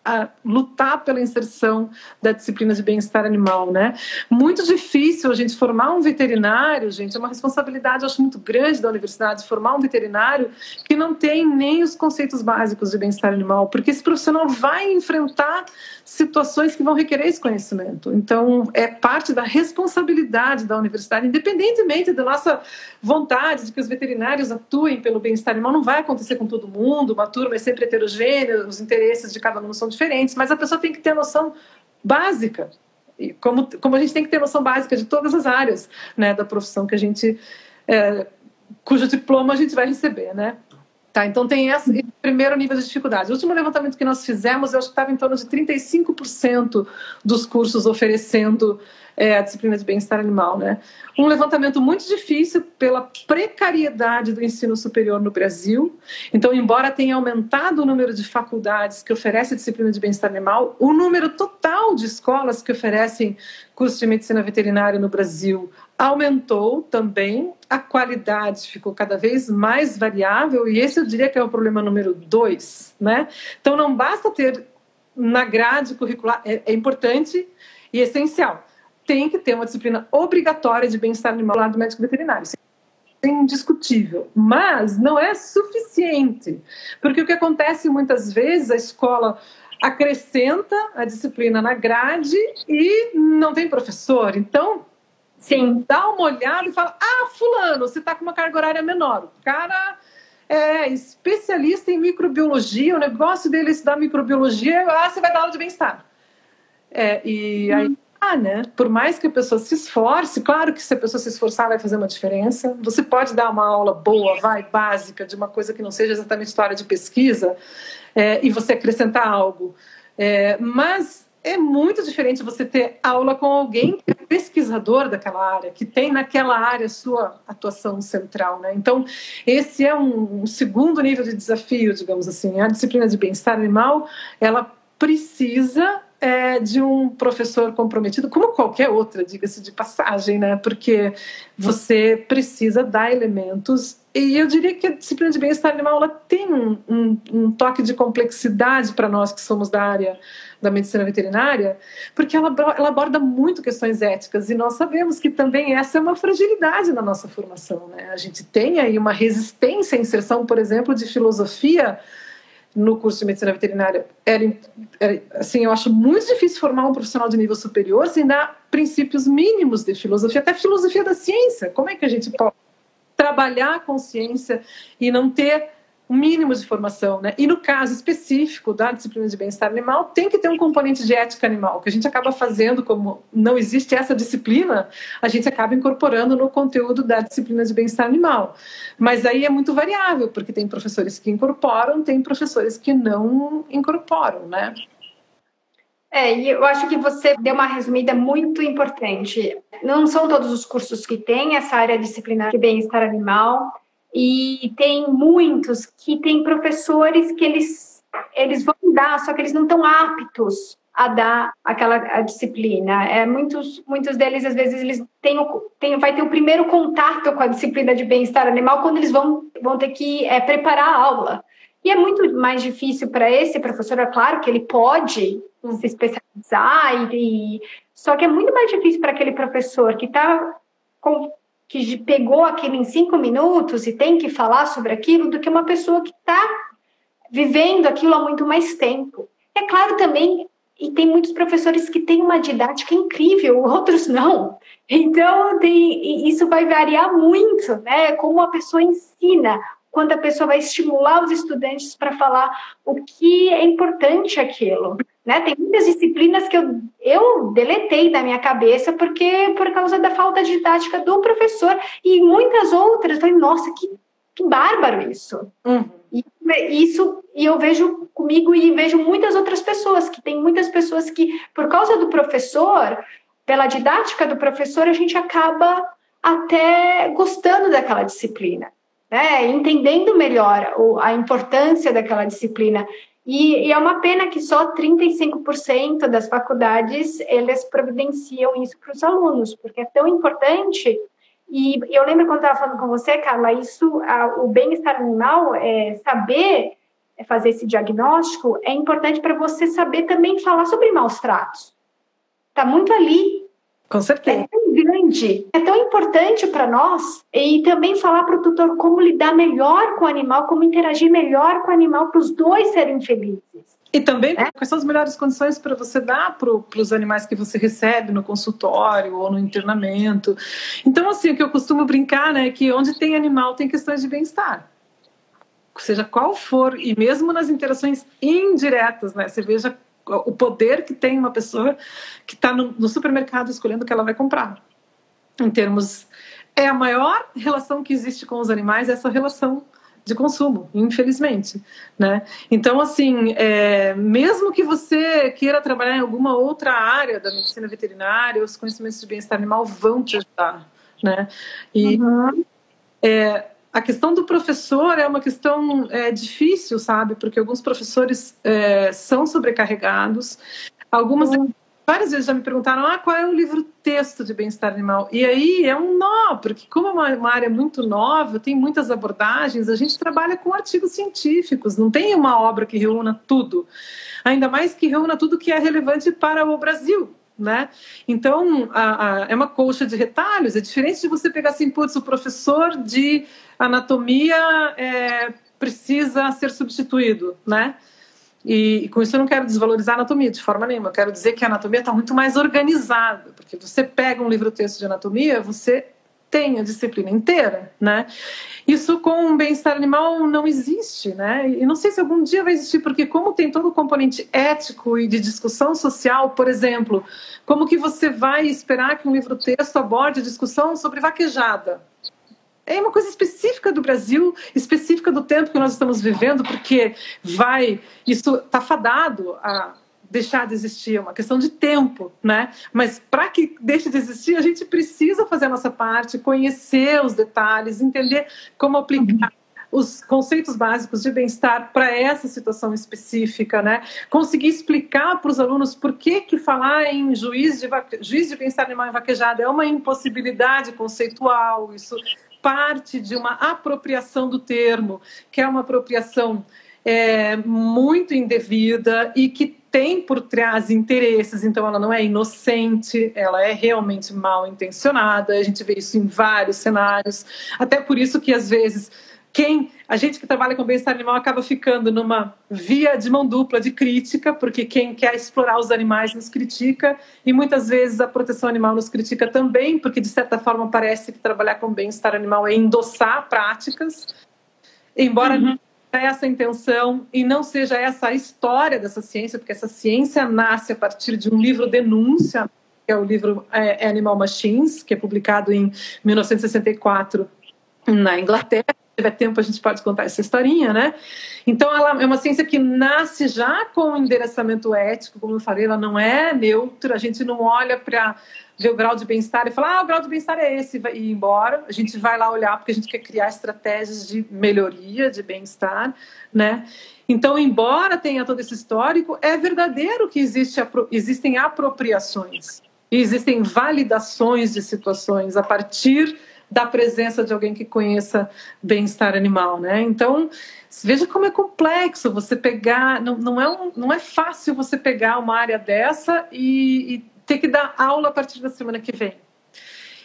a lutar pela inserção da disciplina de bem-estar animal, né? Muito difícil a gente formar um veterinário, gente, é uma responsabilidade, acho, muito grande da universidade formar um veterinário que não tem nem os conceitos básicos de bem-estar animal, porque esse profissional vai enfrentar situações que vão requerer esse conhecimento. Então, é parte da responsabilidade da universidade, independentemente da nossa vontade de que os veterinários atuem pelo bem-estar animal, não vai acontecer com todo mundo, uma turma é sempre heterogênea, os interesses de cada aluno são diferentes, mas a pessoa tem que ter noção básica, como, como a gente tem que ter noção básica de todas as áreas né, da profissão que a gente, é, cujo diploma a gente vai receber, né? Tá, então tem esse primeiro nível de dificuldade. O último levantamento que nós fizemos, eu acho que estava em torno de 35% dos cursos oferecendo é, a disciplina de bem-estar animal, né? Um levantamento muito difícil pela precariedade do ensino superior no Brasil. Então, embora tenha aumentado o número de faculdades que oferecem disciplina de bem-estar animal, o número total de escolas que oferecem curso de medicina veterinária no Brasil aumentou também, a qualidade ficou cada vez mais variável, e esse eu diria que é o problema número dois, né? Então não basta ter na grade curricular, é, é importante e essencial. Tem que ter uma disciplina obrigatória de bem-estar animal do médico veterinário. Isso é indiscutível, mas não é suficiente, porque o que acontece muitas vezes, a escola acrescenta a disciplina na grade e não tem professor. Então, Sim. Dá uma olhada e fala: ah, Fulano, você está com uma carga horária menor. O cara é especialista em microbiologia, o negócio dele é estudar microbiologia, ah, você vai dar aula de bem-estar. É, e aí, hum. ah, né? Por mais que a pessoa se esforce, claro que se a pessoa se esforçar vai fazer uma diferença. Você pode dar uma aula boa, vai, básica, de uma coisa que não seja exatamente história de pesquisa, é, e você acrescentar algo. É, mas é muito diferente você ter aula com alguém que é pesquisador daquela área, que tem naquela área sua atuação central, né? Então, esse é um, segundo nível de desafio, digamos assim. A disciplina de bem-estar animal, ela precisa é, de um professor comprometido, como qualquer outra, diga-se de passagem, né? Porque você precisa dar elementos e eu diria que a disciplina de bem-estar animal ela tem um, um, um toque de complexidade para nós que somos da área da medicina veterinária, porque ela, ela aborda muito questões éticas e nós sabemos que também essa é uma fragilidade na nossa formação. Né? A gente tem aí uma resistência à inserção, por exemplo, de filosofia no curso de medicina veterinária. Era, era, assim, eu acho muito difícil formar um profissional de nível superior sem dar princípios mínimos de filosofia, até filosofia da ciência. Como é que a gente pode trabalhar a consciência e não ter um mínimo de formação, né? E no caso específico da disciplina de bem-estar animal, tem que ter um componente de ética animal, que a gente acaba fazendo como não existe essa disciplina, a gente acaba incorporando no conteúdo da disciplina de bem-estar animal. Mas aí é muito variável, porque tem professores que incorporam, tem professores que não incorporam, né? É, e eu acho que você deu uma resumida muito importante. Não são todos os cursos que têm essa área disciplinar de bem-estar animal, e tem muitos que têm professores que eles, eles vão dar, só que eles não estão aptos a dar aquela a disciplina. É, muitos, muitos deles, às vezes, eles têm, têm, vai ter o primeiro contato com a disciplina de bem-estar animal quando eles vão, vão ter que é, preparar a aula. E é muito mais difícil para esse professor, é claro que ele pode se especializar, e, e só que é muito mais difícil para aquele professor que está que pegou aquilo em cinco minutos e tem que falar sobre aquilo do que uma pessoa que está vivendo aquilo há muito mais tempo. É claro também, e tem muitos professores que têm uma didática incrível, outros não. Então, tem, isso vai variar muito, né? Como a pessoa ensina, quando a pessoa vai estimular os estudantes para falar o que é importante aquilo. Né? Tem muitas disciplinas que eu, eu deletei da minha cabeça porque por causa da falta de didática do professor e muitas outras. Eu falei, nossa, que, que bárbaro isso. Uhum. E, isso e eu vejo comigo e vejo muitas outras pessoas que tem muitas pessoas que por causa do professor, pela didática do professor, a gente acaba até gostando daquela disciplina, né? Entendendo melhor a importância daquela disciplina. E, e, é uma pena que só 35% das faculdades eles providenciam isso para os alunos, porque é tão importante. E eu lembro quando estava falando com você, Carla, isso, a, o bem-estar animal, é, saber fazer esse diagnóstico é importante para você saber também falar sobre maus tratos. Está muito ali com certeza. É tão grande, é tão importante para nós e também falar para o tutor como lidar melhor com o animal, como interagir melhor com o animal para os dois serem felizes. E também é? quais são as melhores condições para você dar para os animais que você recebe no consultório ou no internamento. Então, assim, o que eu costumo brincar né, é que onde tem animal tem questões de bem-estar. Seja qual for, e mesmo nas interações indiretas, né? Você veja o poder que tem uma pessoa que está no, no, supermercado escolhendo o que ela vai comprar. Em termos. É a maior relação que existe com os animais, essa relação de consumo, infelizmente, né? Então, assim, é, mesmo que você queira trabalhar em alguma outra área da medicina veterinária, os conhecimentos de bem-estar animal vão te ajudar, né? E uhum. é, a questão do professor é uma questão é, difícil, sabe? Porque alguns professores é, são sobrecarregados, algumas várias vezes já me perguntaram ah, qual é o livro texto de bem-estar animal. E aí é um nó, porque como é uma, uma, área muito nova, tem muitas abordagens, a gente trabalha com artigos científicos, não tem uma obra que reúna tudo. Ainda mais que reúna tudo que é relevante para o Brasil. Né? Então, a, a, é uma colcha de retalhos. É diferente de você pegar assim, putz, o professor de anatomia é, precisa ser substituído, né? E, e, com isso eu não quero desvalorizar a anatomia de forma nenhuma. Eu quero dizer que a anatomia está muito mais organizada, porque você pega um livro-texto de anatomia, você tem a disciplina inteira, né? Isso com o bem-estar animal não existe, né? E não sei se algum dia vai existir, porque como tem todo o componente ético e de discussão social, por exemplo, como que você vai esperar que um livro-texto aborde a discussão sobre vaquejada? é uma coisa específica do Brasil, específica do tempo que nós estamos vivendo, porque vai, isso está fadado a deixar de existir, é uma questão de tempo, né? Mas para que deixe de existir, a gente precisa fazer a nossa parte, conhecer os detalhes, entender como aplicar os conceitos básicos de bem-estar para essa situação específica, né? Conseguir explicar para os alunos por que, que falar em juiz de, juiz de bem-estar animal vaquejada é uma impossibilidade conceitual, isso parte de uma apropriação do termo, que é uma apropriação é, muito indevida e que tem por trás interesses, então ela não é inocente, ela é realmente mal intencionada. A gente vê isso em vários cenários, até por isso que às vezes quem a gente que trabalha com bem-estar animal acaba ficando numa via de mão dupla de crítica, porque quem quer explorar os animais nos critica e muitas vezes a proteção animal nos critica também, porque de certa forma parece que trabalhar com bem-estar animal é endossar práticas, embora uhum. Essa intenção e não seja essa a história dessa ciência, porque essa ciência nasce a partir de um livro denúncia, que é o livro é, Animal Machines, que é publicado em 1964 na Inglaterra tiver tempo a gente pode contar essa historinha, né? Então ela é uma ciência que nasce já com endereçamento ético, como eu falei, ela não é neutra, a gente não olha para ver o grau de bem-estar e falar, ah, o grau de bem-estar é esse, e ir embora. A gente vai lá olhar porque a gente quer criar estratégias de melhoria, de bem-estar, né? Então, embora tenha todo esse histórico, é verdadeiro que existe, existem apropriações, existem validações de situações a partir da presença de alguém que conheça bem-estar animal, né? Então, veja como é complexo você pegar, não, não, é, um, não é fácil você pegar uma área dessa e, e ter que dar aula a partir da semana que vem.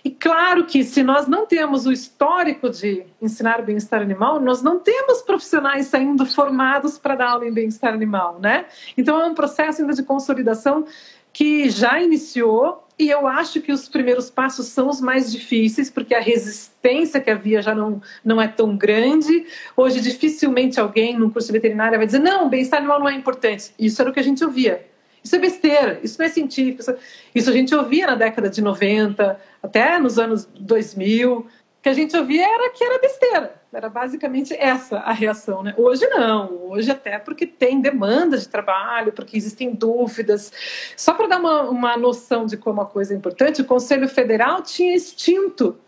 E claro que se nós não temos o histórico de ensinar bem-estar animal, nós não temos profissionais saindo formados para dar aula em bem-estar animal, né? Então é um processo ainda de consolidação que já iniciou e eu acho que os primeiros passos são os mais difíceis, porque a resistência que havia já não, não é tão grande. Hoje, dificilmente alguém no curso de veterinária vai dizer: não, bem-estar animal não é importante. Isso era o que a gente ouvia. Isso é besteira, isso não é científico. Isso a gente ouvia na década de 90, até nos anos 2000 que a gente ouvia era que era besteira. Era basicamente essa a reação. Né? Hoje não, hoje até porque tem demanda de trabalho, porque existem dúvidas. Só para dar uma, uma noção de como a coisa é importante, o Conselho Federal tinha extinto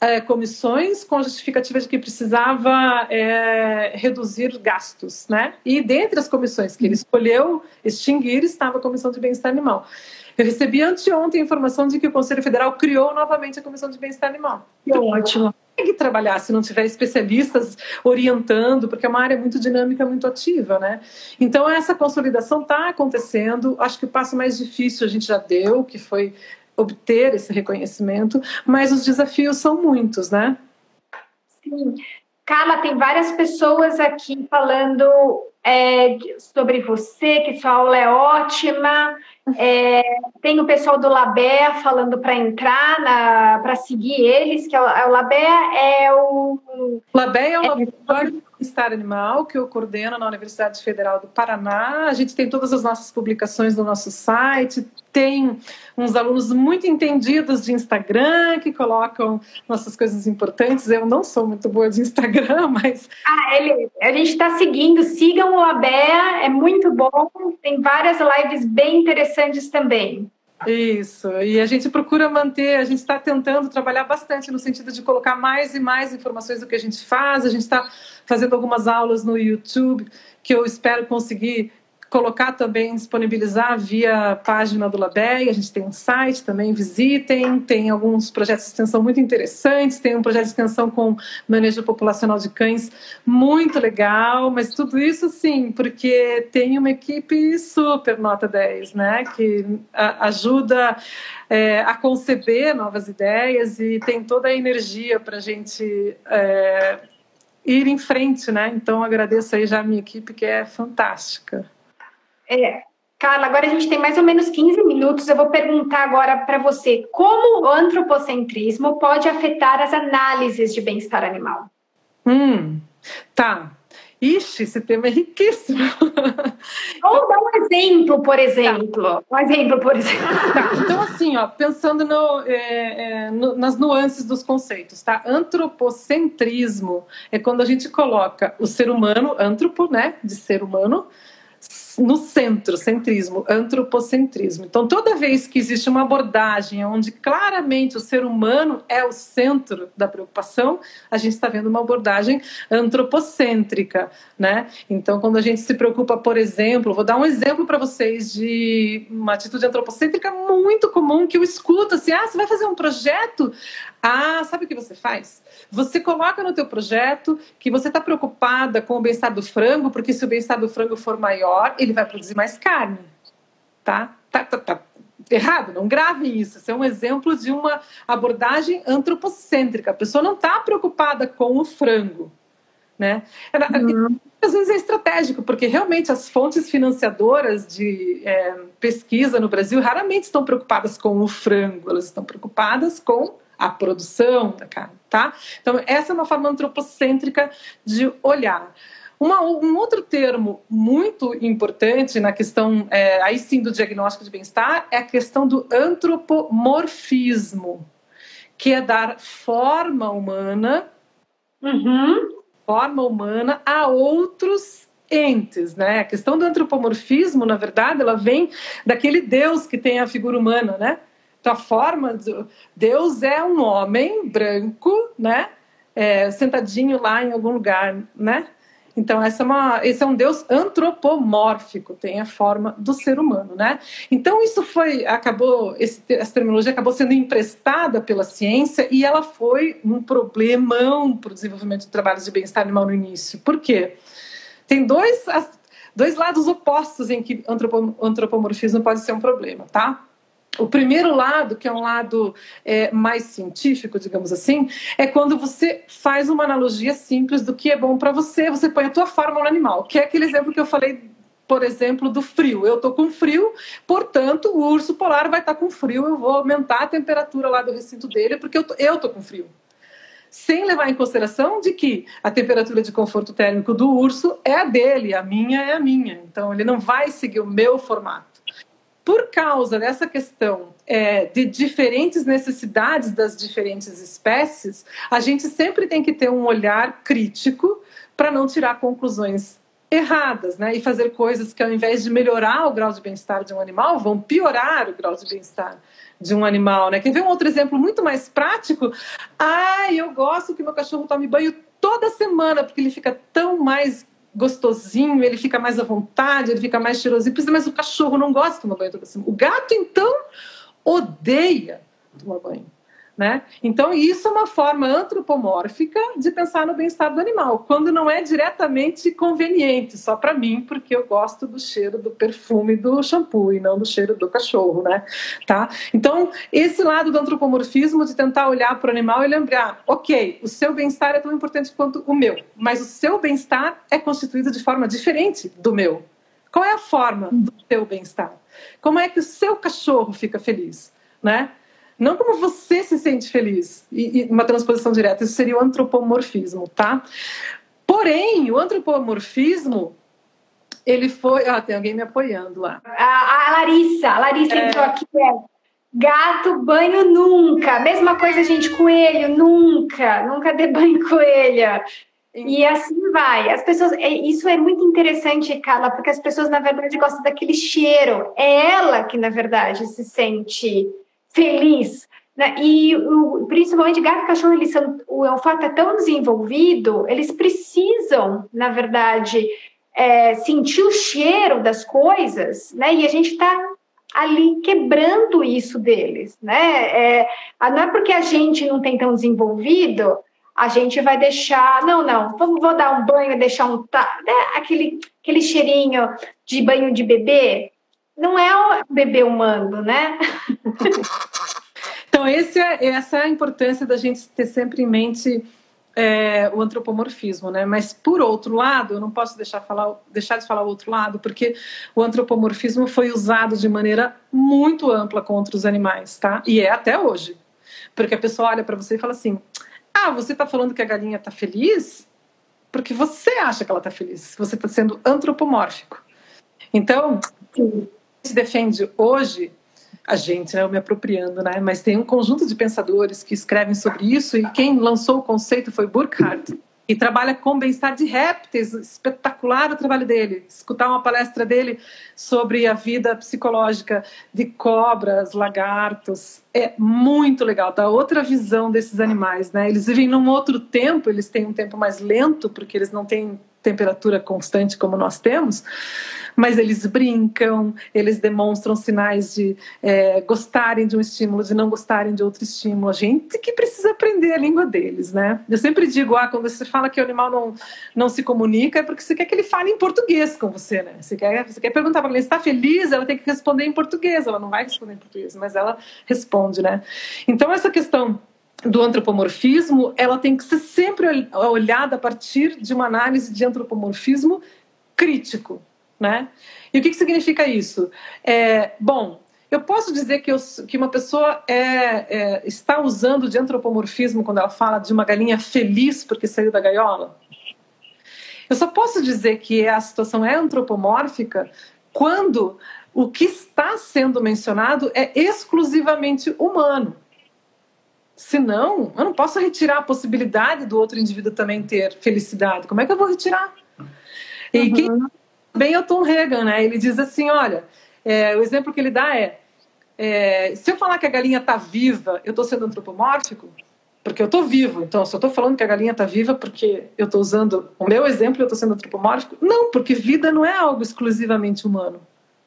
é, comissões com justificativa de que precisava é, reduzir gastos. Né? E dentre as comissões que ele escolheu extinguir estava a Comissão de Bem-Estar Animal. Eu recebi anteontem a informação de que o Conselho Federal criou novamente a Comissão de Bem-Estar Animal. Que ótimo. Tem que trabalhar se não tiver especialistas orientando, porque é uma área muito dinâmica, muito ativa, né? Então, essa consolidação está acontecendo. Acho que o passo mais difícil a gente já deu, que foi obter esse reconhecimento, mas os desafios são muitos, né? Sim. Carla, tem várias pessoas aqui falando é, sobre você, que sua aula é ótima. É, tem o pessoal do Labé falando para entrar, para seguir eles, que é o, é o Labé é o. Labé é o Laboratório de Bem-Estar Animal, que eu coordeno na Universidade Federal do Paraná. A gente tem todas as nossas publicações no nosso site, tem uns alunos muito entendidos de Instagram que colocam nossas coisas importantes. Eu não sou muito boa de Instagram, mas. Ah, ele, a gente está seguindo, sigam o Abea, é muito bom, tem várias lives bem interessantes também. Isso, e a gente procura manter, a gente está tentando trabalhar bastante no sentido de colocar mais e mais informações do que a gente faz. A gente está fazendo algumas aulas no YouTube que eu espero conseguir colocar também, disponibilizar via página do LABEI. A gente tem um site também, visitem. Tem alguns projetos de extensão muito interessantes. Tem um projeto de extensão com manejo populacional de cães muito legal. Mas tudo isso, sim, porque tem uma equipe super nota 10, né? Que ajuda é, a conceber novas ideias e tem toda a energia para a gente. É, ir em frente, né? Então agradeço aí já a minha equipe que é fantástica. É, Carla, agora a gente tem mais ou menos 15 minutos. Eu vou perguntar agora para você como o antropocentrismo pode afetar as análises de bem-estar animal. Hum, tá. Ixi, esse tema é riquíssimo. Ou dar um exemplo, por exemplo. Tá. Um exemplo, por exemplo. Tá. Então, assim, ó, pensando no, é, é, no, nas nuances dos conceitos, tá? Antropocentrismo é quando a gente coloca o ser humano, antropo, né, de ser humano, no centro, centrismo, antropocentrismo. Então, toda vez que existe uma abordagem onde claramente o ser humano é o centro da preocupação, a gente está vendo uma abordagem antropocêntrica, né? Então, quando a gente se preocupa, por exemplo, vou dar um exemplo para vocês de uma atitude antropocêntrica muito comum que eu escuto assim: ah, você vai fazer um projeto? Ah, sabe o que você faz? Você coloca no teu projeto que você está preocupada com o bem-estar do frango, porque se o bem-estar do frango for maior, ele vai produzir mais carne. Tá? Tá, tá, tá. Errado, não gravem isso. Isso é um exemplo de uma abordagem antropocêntrica. A pessoa não está preocupada com o frango. Né? Uhum. Às vezes é estratégico, porque realmente as fontes financiadoras de é, pesquisa no Brasil raramente estão preocupadas com o frango, elas estão preocupadas com a produção da carne, tá? Então, essa é uma forma antropocêntrica de olhar. Uma, um outro termo muito importante na questão, é, aí sim, do diagnóstico de bem-estar, é a questão do antropomorfismo, que é dar forma humana, uhum. forma humana a outros entes, né? A questão do antropomorfismo, na verdade, ela vem daquele Deus que tem a figura humana, né? Então, a forma. Deus é um homem branco, né? É, sentadinho lá em algum lugar, né? Então, essa é uma, esse é um Deus antropomórfico, tem a forma do ser humano, né? Então, isso foi, acabou, esse, essa terminologia acabou sendo emprestada pela ciência e ela foi um problemão para o desenvolvimento de trabalhos de bem-estar animal no início. Por quê? Tem dois, dois lados opostos em que antropomorfismo pode ser um problema, tá? O primeiro lado, que é um lado é, mais científico, digamos assim, é quando você faz uma analogia simples do que é bom para você, você põe a tua forma no animal, que é aquele exemplo que eu falei, por exemplo, do frio. Eu estou com frio, portanto, o urso polar vai estar tá com frio, eu vou aumentar a temperatura lá do recinto dele, porque eu tô com frio. Sem levar em consideração de que a temperatura de conforto térmico do urso é a dele, a minha é a minha. Então, ele não vai seguir o meu formato por causa dessa questão é, de diferentes necessidades das diferentes espécies, a gente sempre tem que ter um olhar crítico para não tirar conclusões erradas, né? E fazer coisas que, ao invés de melhorar o grau de bem-estar de um animal, vão piorar o grau de bem-estar de um animal, né? Quer ver um outro exemplo muito mais prático? Ah, eu gosto que meu cachorro tome banho toda semana, porque ele fica tão mais gostosinho, ele fica mais à vontade, ele fica mais cheirosinho, mas o cachorro não gosta de tomar banho toda semana. O gato, então, odeia tomar banho. Né? Então, isso é uma forma antropomórfica de pensar no bem-estar do animal, quando não é diretamente conveniente, só para mim, porque eu gosto do cheiro do perfume do shampoo e não do cheiro do cachorro. Né? Tá? Então, esse lado do antropomorfismo, de tentar olhar para o animal e lembrar: ok, o seu bem-estar é tão importante quanto o meu, mas o seu bem-estar é constituído de forma diferente do meu. Qual é a forma do seu bem-estar? Como é que o seu cachorro fica feliz? Né? Não como você se sente feliz. E, e uma transposição direta, isso seria o antropomorfismo, tá? Porém, o antropomorfismo ele foi. Ah, tem alguém me apoiando lá. A, a Larissa, a Larissa é... entrou aqui. É. Gato, banho nunca. Mesma coisa, gente, coelho, nunca. Nunca dê banho coelha. E assim vai. As pessoas, é, isso é muito interessante, Carla, porque as pessoas na verdade gostam daquele cheiro. É ela que na verdade se sente feliz. Né? E o, principalmente gato e cachorro, eles são, o olfato é tão desenvolvido, eles precisam, na verdade, é, sentir o cheiro das coisas, né? E a gente está ali quebrando isso deles, né? É, não é porque a gente não tem tão desenvolvido, a gente vai deixar, não, não, vamos vou dar um banho, deixar um né? aquele aquele cheirinho de banho de bebê, não é o bebê humano, né? então esse é, essa é a importância da gente ter sempre em mente é, o antropomorfismo, né? Mas por outro lado, eu não posso deixar, falar, deixar de falar o outro lado, porque o antropomorfismo foi usado de maneira muito ampla contra os animais, tá? E é até hoje, porque a pessoa olha para você e fala assim: Ah, você está falando que a galinha está feliz? Porque você acha que ela está feliz. Você está sendo antropomórfico. Então, se defende hoje a gente, né, eu me apropriando, né, mas tem um conjunto de pensadores que escrevem sobre isso e quem lançou o conceito foi Burkhardt e trabalha com bem-estar de répteis, espetacular o trabalho dele. Escutar uma palestra dele sobre a vida psicológica de cobras, lagartos, é muito legal, dá outra visão desses animais, né? Eles vivem num outro tempo, eles têm um tempo mais lento porque eles não têm temperatura constante como nós temos, mas eles brincam, eles demonstram sinais de é, gostarem de um estímulo, de não gostarem de outro estímulo. A gente que precisa aprender a língua deles, né? Eu sempre digo, ah, quando você fala que o animal não, não se comunica, é porque você quer que ele fale em português com você, né? Você quer, você quer perguntar para ele, está feliz? Ela tem que responder em português, ela não vai responder em português, mas ela responde, né? Então, essa questão do antropomorfismo, ela tem que ser sempre olhada a partir de uma análise de antropomorfismo crítico, né? E o que, que significa isso? É, bom, eu posso dizer que, eu, que uma pessoa é, é, está usando de antropomorfismo quando ela fala de uma galinha feliz porque saiu da gaiola? Eu só posso dizer que a situação é antropomórfica quando o que está sendo mencionado é exclusivamente humano. Senão, eu não posso retirar a possibilidade do outro indivíduo também ter felicidade. Como é que eu vou retirar? E uhum. quem bem é o Tom Reagan, né? Ele diz assim, olha, é, o exemplo que ele dá é, é se eu falar que a galinha está viva, eu estou sendo antropomórfico? Porque eu estou vivo. Então, se eu estou falando que a galinha está viva porque eu estou usando o meu exemplo, eu estou sendo antropomórfico? Não, porque vida não é algo exclusivamente humano,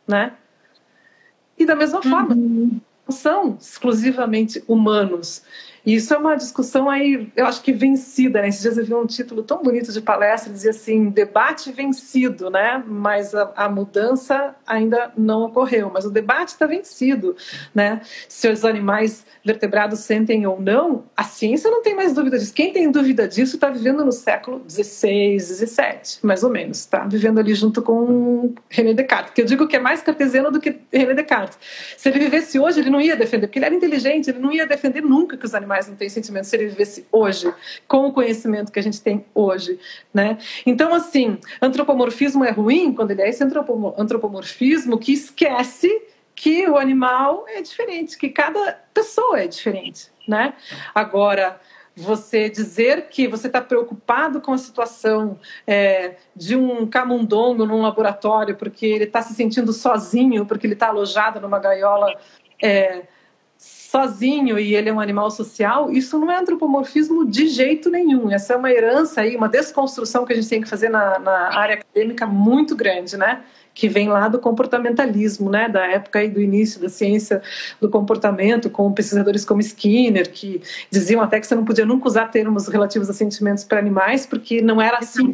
né? E da mesma uhum. forma, são exclusivamente humanos. Isso é uma discussão aí, eu acho que vencida, né? Esses dias eu vi um título tão bonito de palestra, dizia assim, debate vencido, né? Mas a, a mudança ainda não ocorreu, mas o debate está vencido, né? Se os animais vertebrados sentem ou não, a ciência não tem mais dúvida disso. Quem tem dúvida disso está vivendo no século XVI, XVII, mais ou menos, está vivendo ali junto com René Descartes, que eu digo que é mais cartesiano do que René Descartes. Se ele vivesse hoje, ele não ia defender, porque ele era inteligente, ele não ia defender nunca que os animais animais não têm sentimentos se ele vivesse hoje, com o conhecimento que a gente tem hoje, né? Então, assim, antropomorfismo é ruim quando ele é esse antropomorfismo que esquece que o animal é diferente, que cada pessoa é diferente, né? Agora, você dizer que você está preocupado com a situação é, de um camundongo num laboratório porque ele está se sentindo sozinho, porque ele está alojado numa gaiola é, sozinho e ele é um animal social, isso não é antropomorfismo de jeito nenhum. Essa é uma herança aí, uma desconstrução que a gente tem que fazer na, na área acadêmica muito grande, né? Que vem lá do comportamentalismo, né? Da época aí do início da ciência do comportamento, com pesquisadores como Skinner, que diziam até que você não podia nunca usar termos relativos a sentimentos para animais, porque não era assim.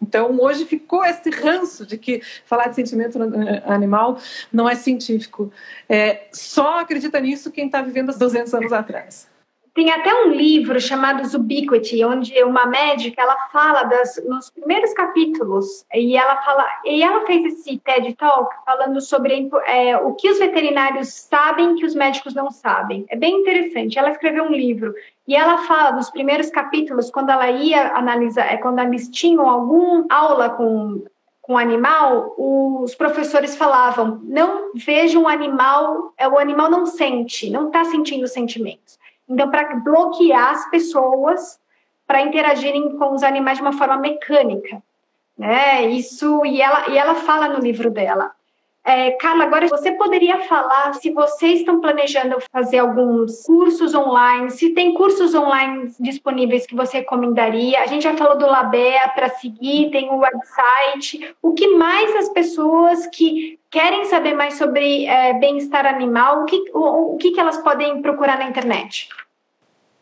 Então, hoje ficou esse ranço de que falar de sentimento animal não é científico. É, só acredita nisso quem está vivendo há 200 anos atrás. Tem até um livro chamado Ubiquity, onde uma médica ela fala das, nos primeiros capítulos e ela fala e ela fez esse TED Talk falando sobre é, o que os veterinários sabem que os médicos não sabem. É bem interessante. Ela escreveu um livro e ela fala nos primeiros capítulos quando ela ia analisar, é quando eles tinham alguma aula com com animal, os professores falavam: não veja um animal, é, o animal não sente, não está sentindo sentimentos. Então, para bloquear as pessoas para interagirem com os animais de uma forma mecânica, né? Isso e ela e ela fala no livro dela. É, Carla, agora você poderia falar se vocês estão planejando fazer alguns cursos online, se tem cursos online disponíveis que você recomendaria. A gente já falou do Labea para seguir, tem o website. O que mais as pessoas que querem saber mais sobre é, bem-estar animal, o que, o, o que, que elas podem procurar na internet?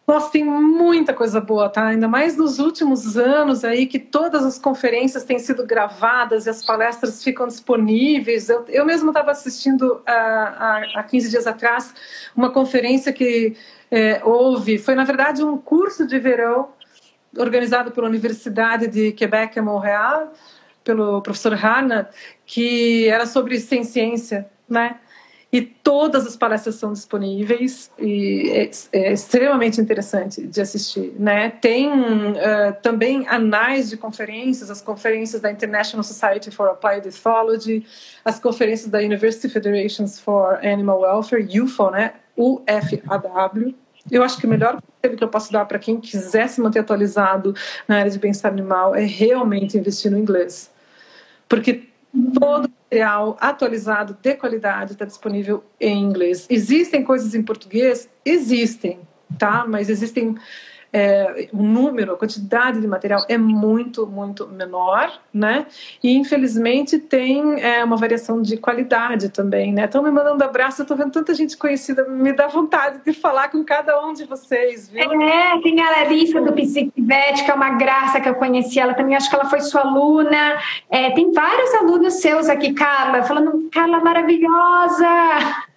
Nossa, tem muita coisa boa, tá? Ainda mais nos últimos anos aí que todas as conferências têm sido gravadas e as palestras ficam disponíveis. Eu, eu mesmo estava assistindo há, há 15 dias atrás uma conferência que é, houve, foi na verdade um curso de verão organizado pela Universidade de Quebec, em Montreal, pelo professor Hanna, que era sobre ciência, né? E todas as palestras são disponíveis e é, é extremamente interessante de assistir, né? Tem uh, também anais de conferências, as conferências da International Society for Applied Ethology, as conferências da University Federations for Animal Welfare, UFO, né? UFAW. Eu acho que o melhor conselho que eu posso dar para quem quiser se manter atualizado na área de bem-estar animal é realmente investir no inglês. Porque todo material atualizado, de qualidade, está disponível em inglês. Existem coisas em português? Existem, tá? Mas existem é, o número, a quantidade de material é muito, muito menor, né? E infelizmente tem é, uma variação de qualidade também, né? Estão me mandando abraço, eu tô vendo tanta gente conhecida, me dá vontade de falar com cada um de vocês, viu? É, tem a Larissa do Psiquivete, que é uma graça que eu conheci, ela também acho que ela foi sua aluna. É, tem vários alunos seus aqui, Carla, falando, Carla maravilhosa!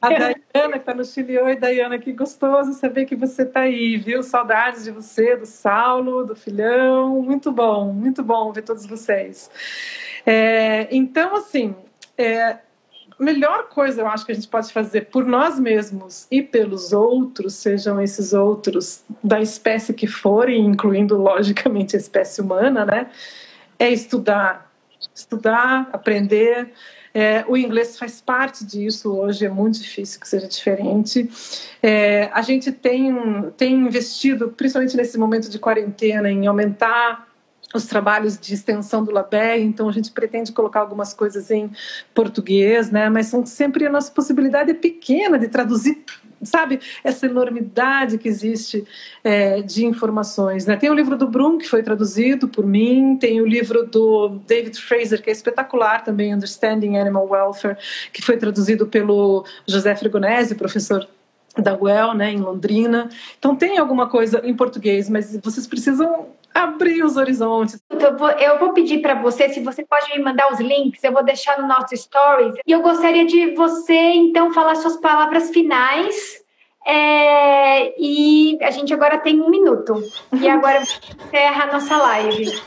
A Dayana, que está no Chile. Oi, Dayana, que gostoso saber que você está aí, viu? Saudades de você, do Saulo, do filhão. Muito bom, muito bom ver todos vocês. É, então, assim, é, melhor coisa eu acho que a gente pode fazer por nós mesmos e pelos outros, sejam esses outros da espécie que forem, incluindo, logicamente, a espécie humana, né? É estudar. Estudar, aprender é, o inglês faz parte disso hoje, é muito difícil que seja diferente. É, a gente tem, tem investido, principalmente nesse momento de quarentena, em aumentar os trabalhos de extensão do LABER, então a gente pretende colocar algumas coisas em português, né? Mas são sempre a nossa possibilidade é pequena de traduzir sabe, essa enormidade que existe é, de informações. Né? Tem o livro do Brum, que foi traduzido por mim, tem o livro do David Fraser, que é espetacular também, Understanding Animal Welfare, que foi traduzido pelo José Fregonese, professor da UEL, né, em Londrina. Então tem alguma coisa em português, mas vocês precisam abrir os horizontes. Eu vou, pedir para você, se você pode me mandar os links, eu vou deixar no nosso stories. E eu gostaria de você, então, falar suas palavras finais. É, e a gente agora tem um minuto. E agora encerra a nossa live.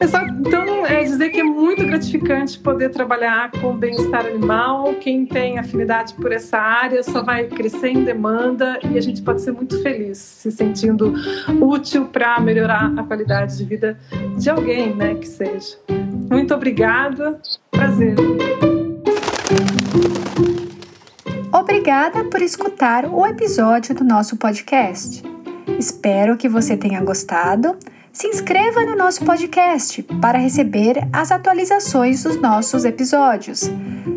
Exato. Então, é dizer que é muito gratificante poder trabalhar com bem-estar animal. Quem tem afinidade por essa área só vai crescer em demanda e a gente pode ser muito feliz se sentindo útil para melhorar a qualidade de vida de alguém, né, que seja. Muito obrigada. Prazer. Obrigada por escutar o episódio do nosso podcast. Espero que você tenha gostado se inscreva no nosso podcast para receber as atualizações dos nossos episódios.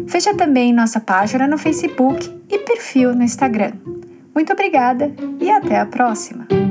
Veja também nossa página no Facebook e perfil no Instagram. Muito obrigada e até a próxima!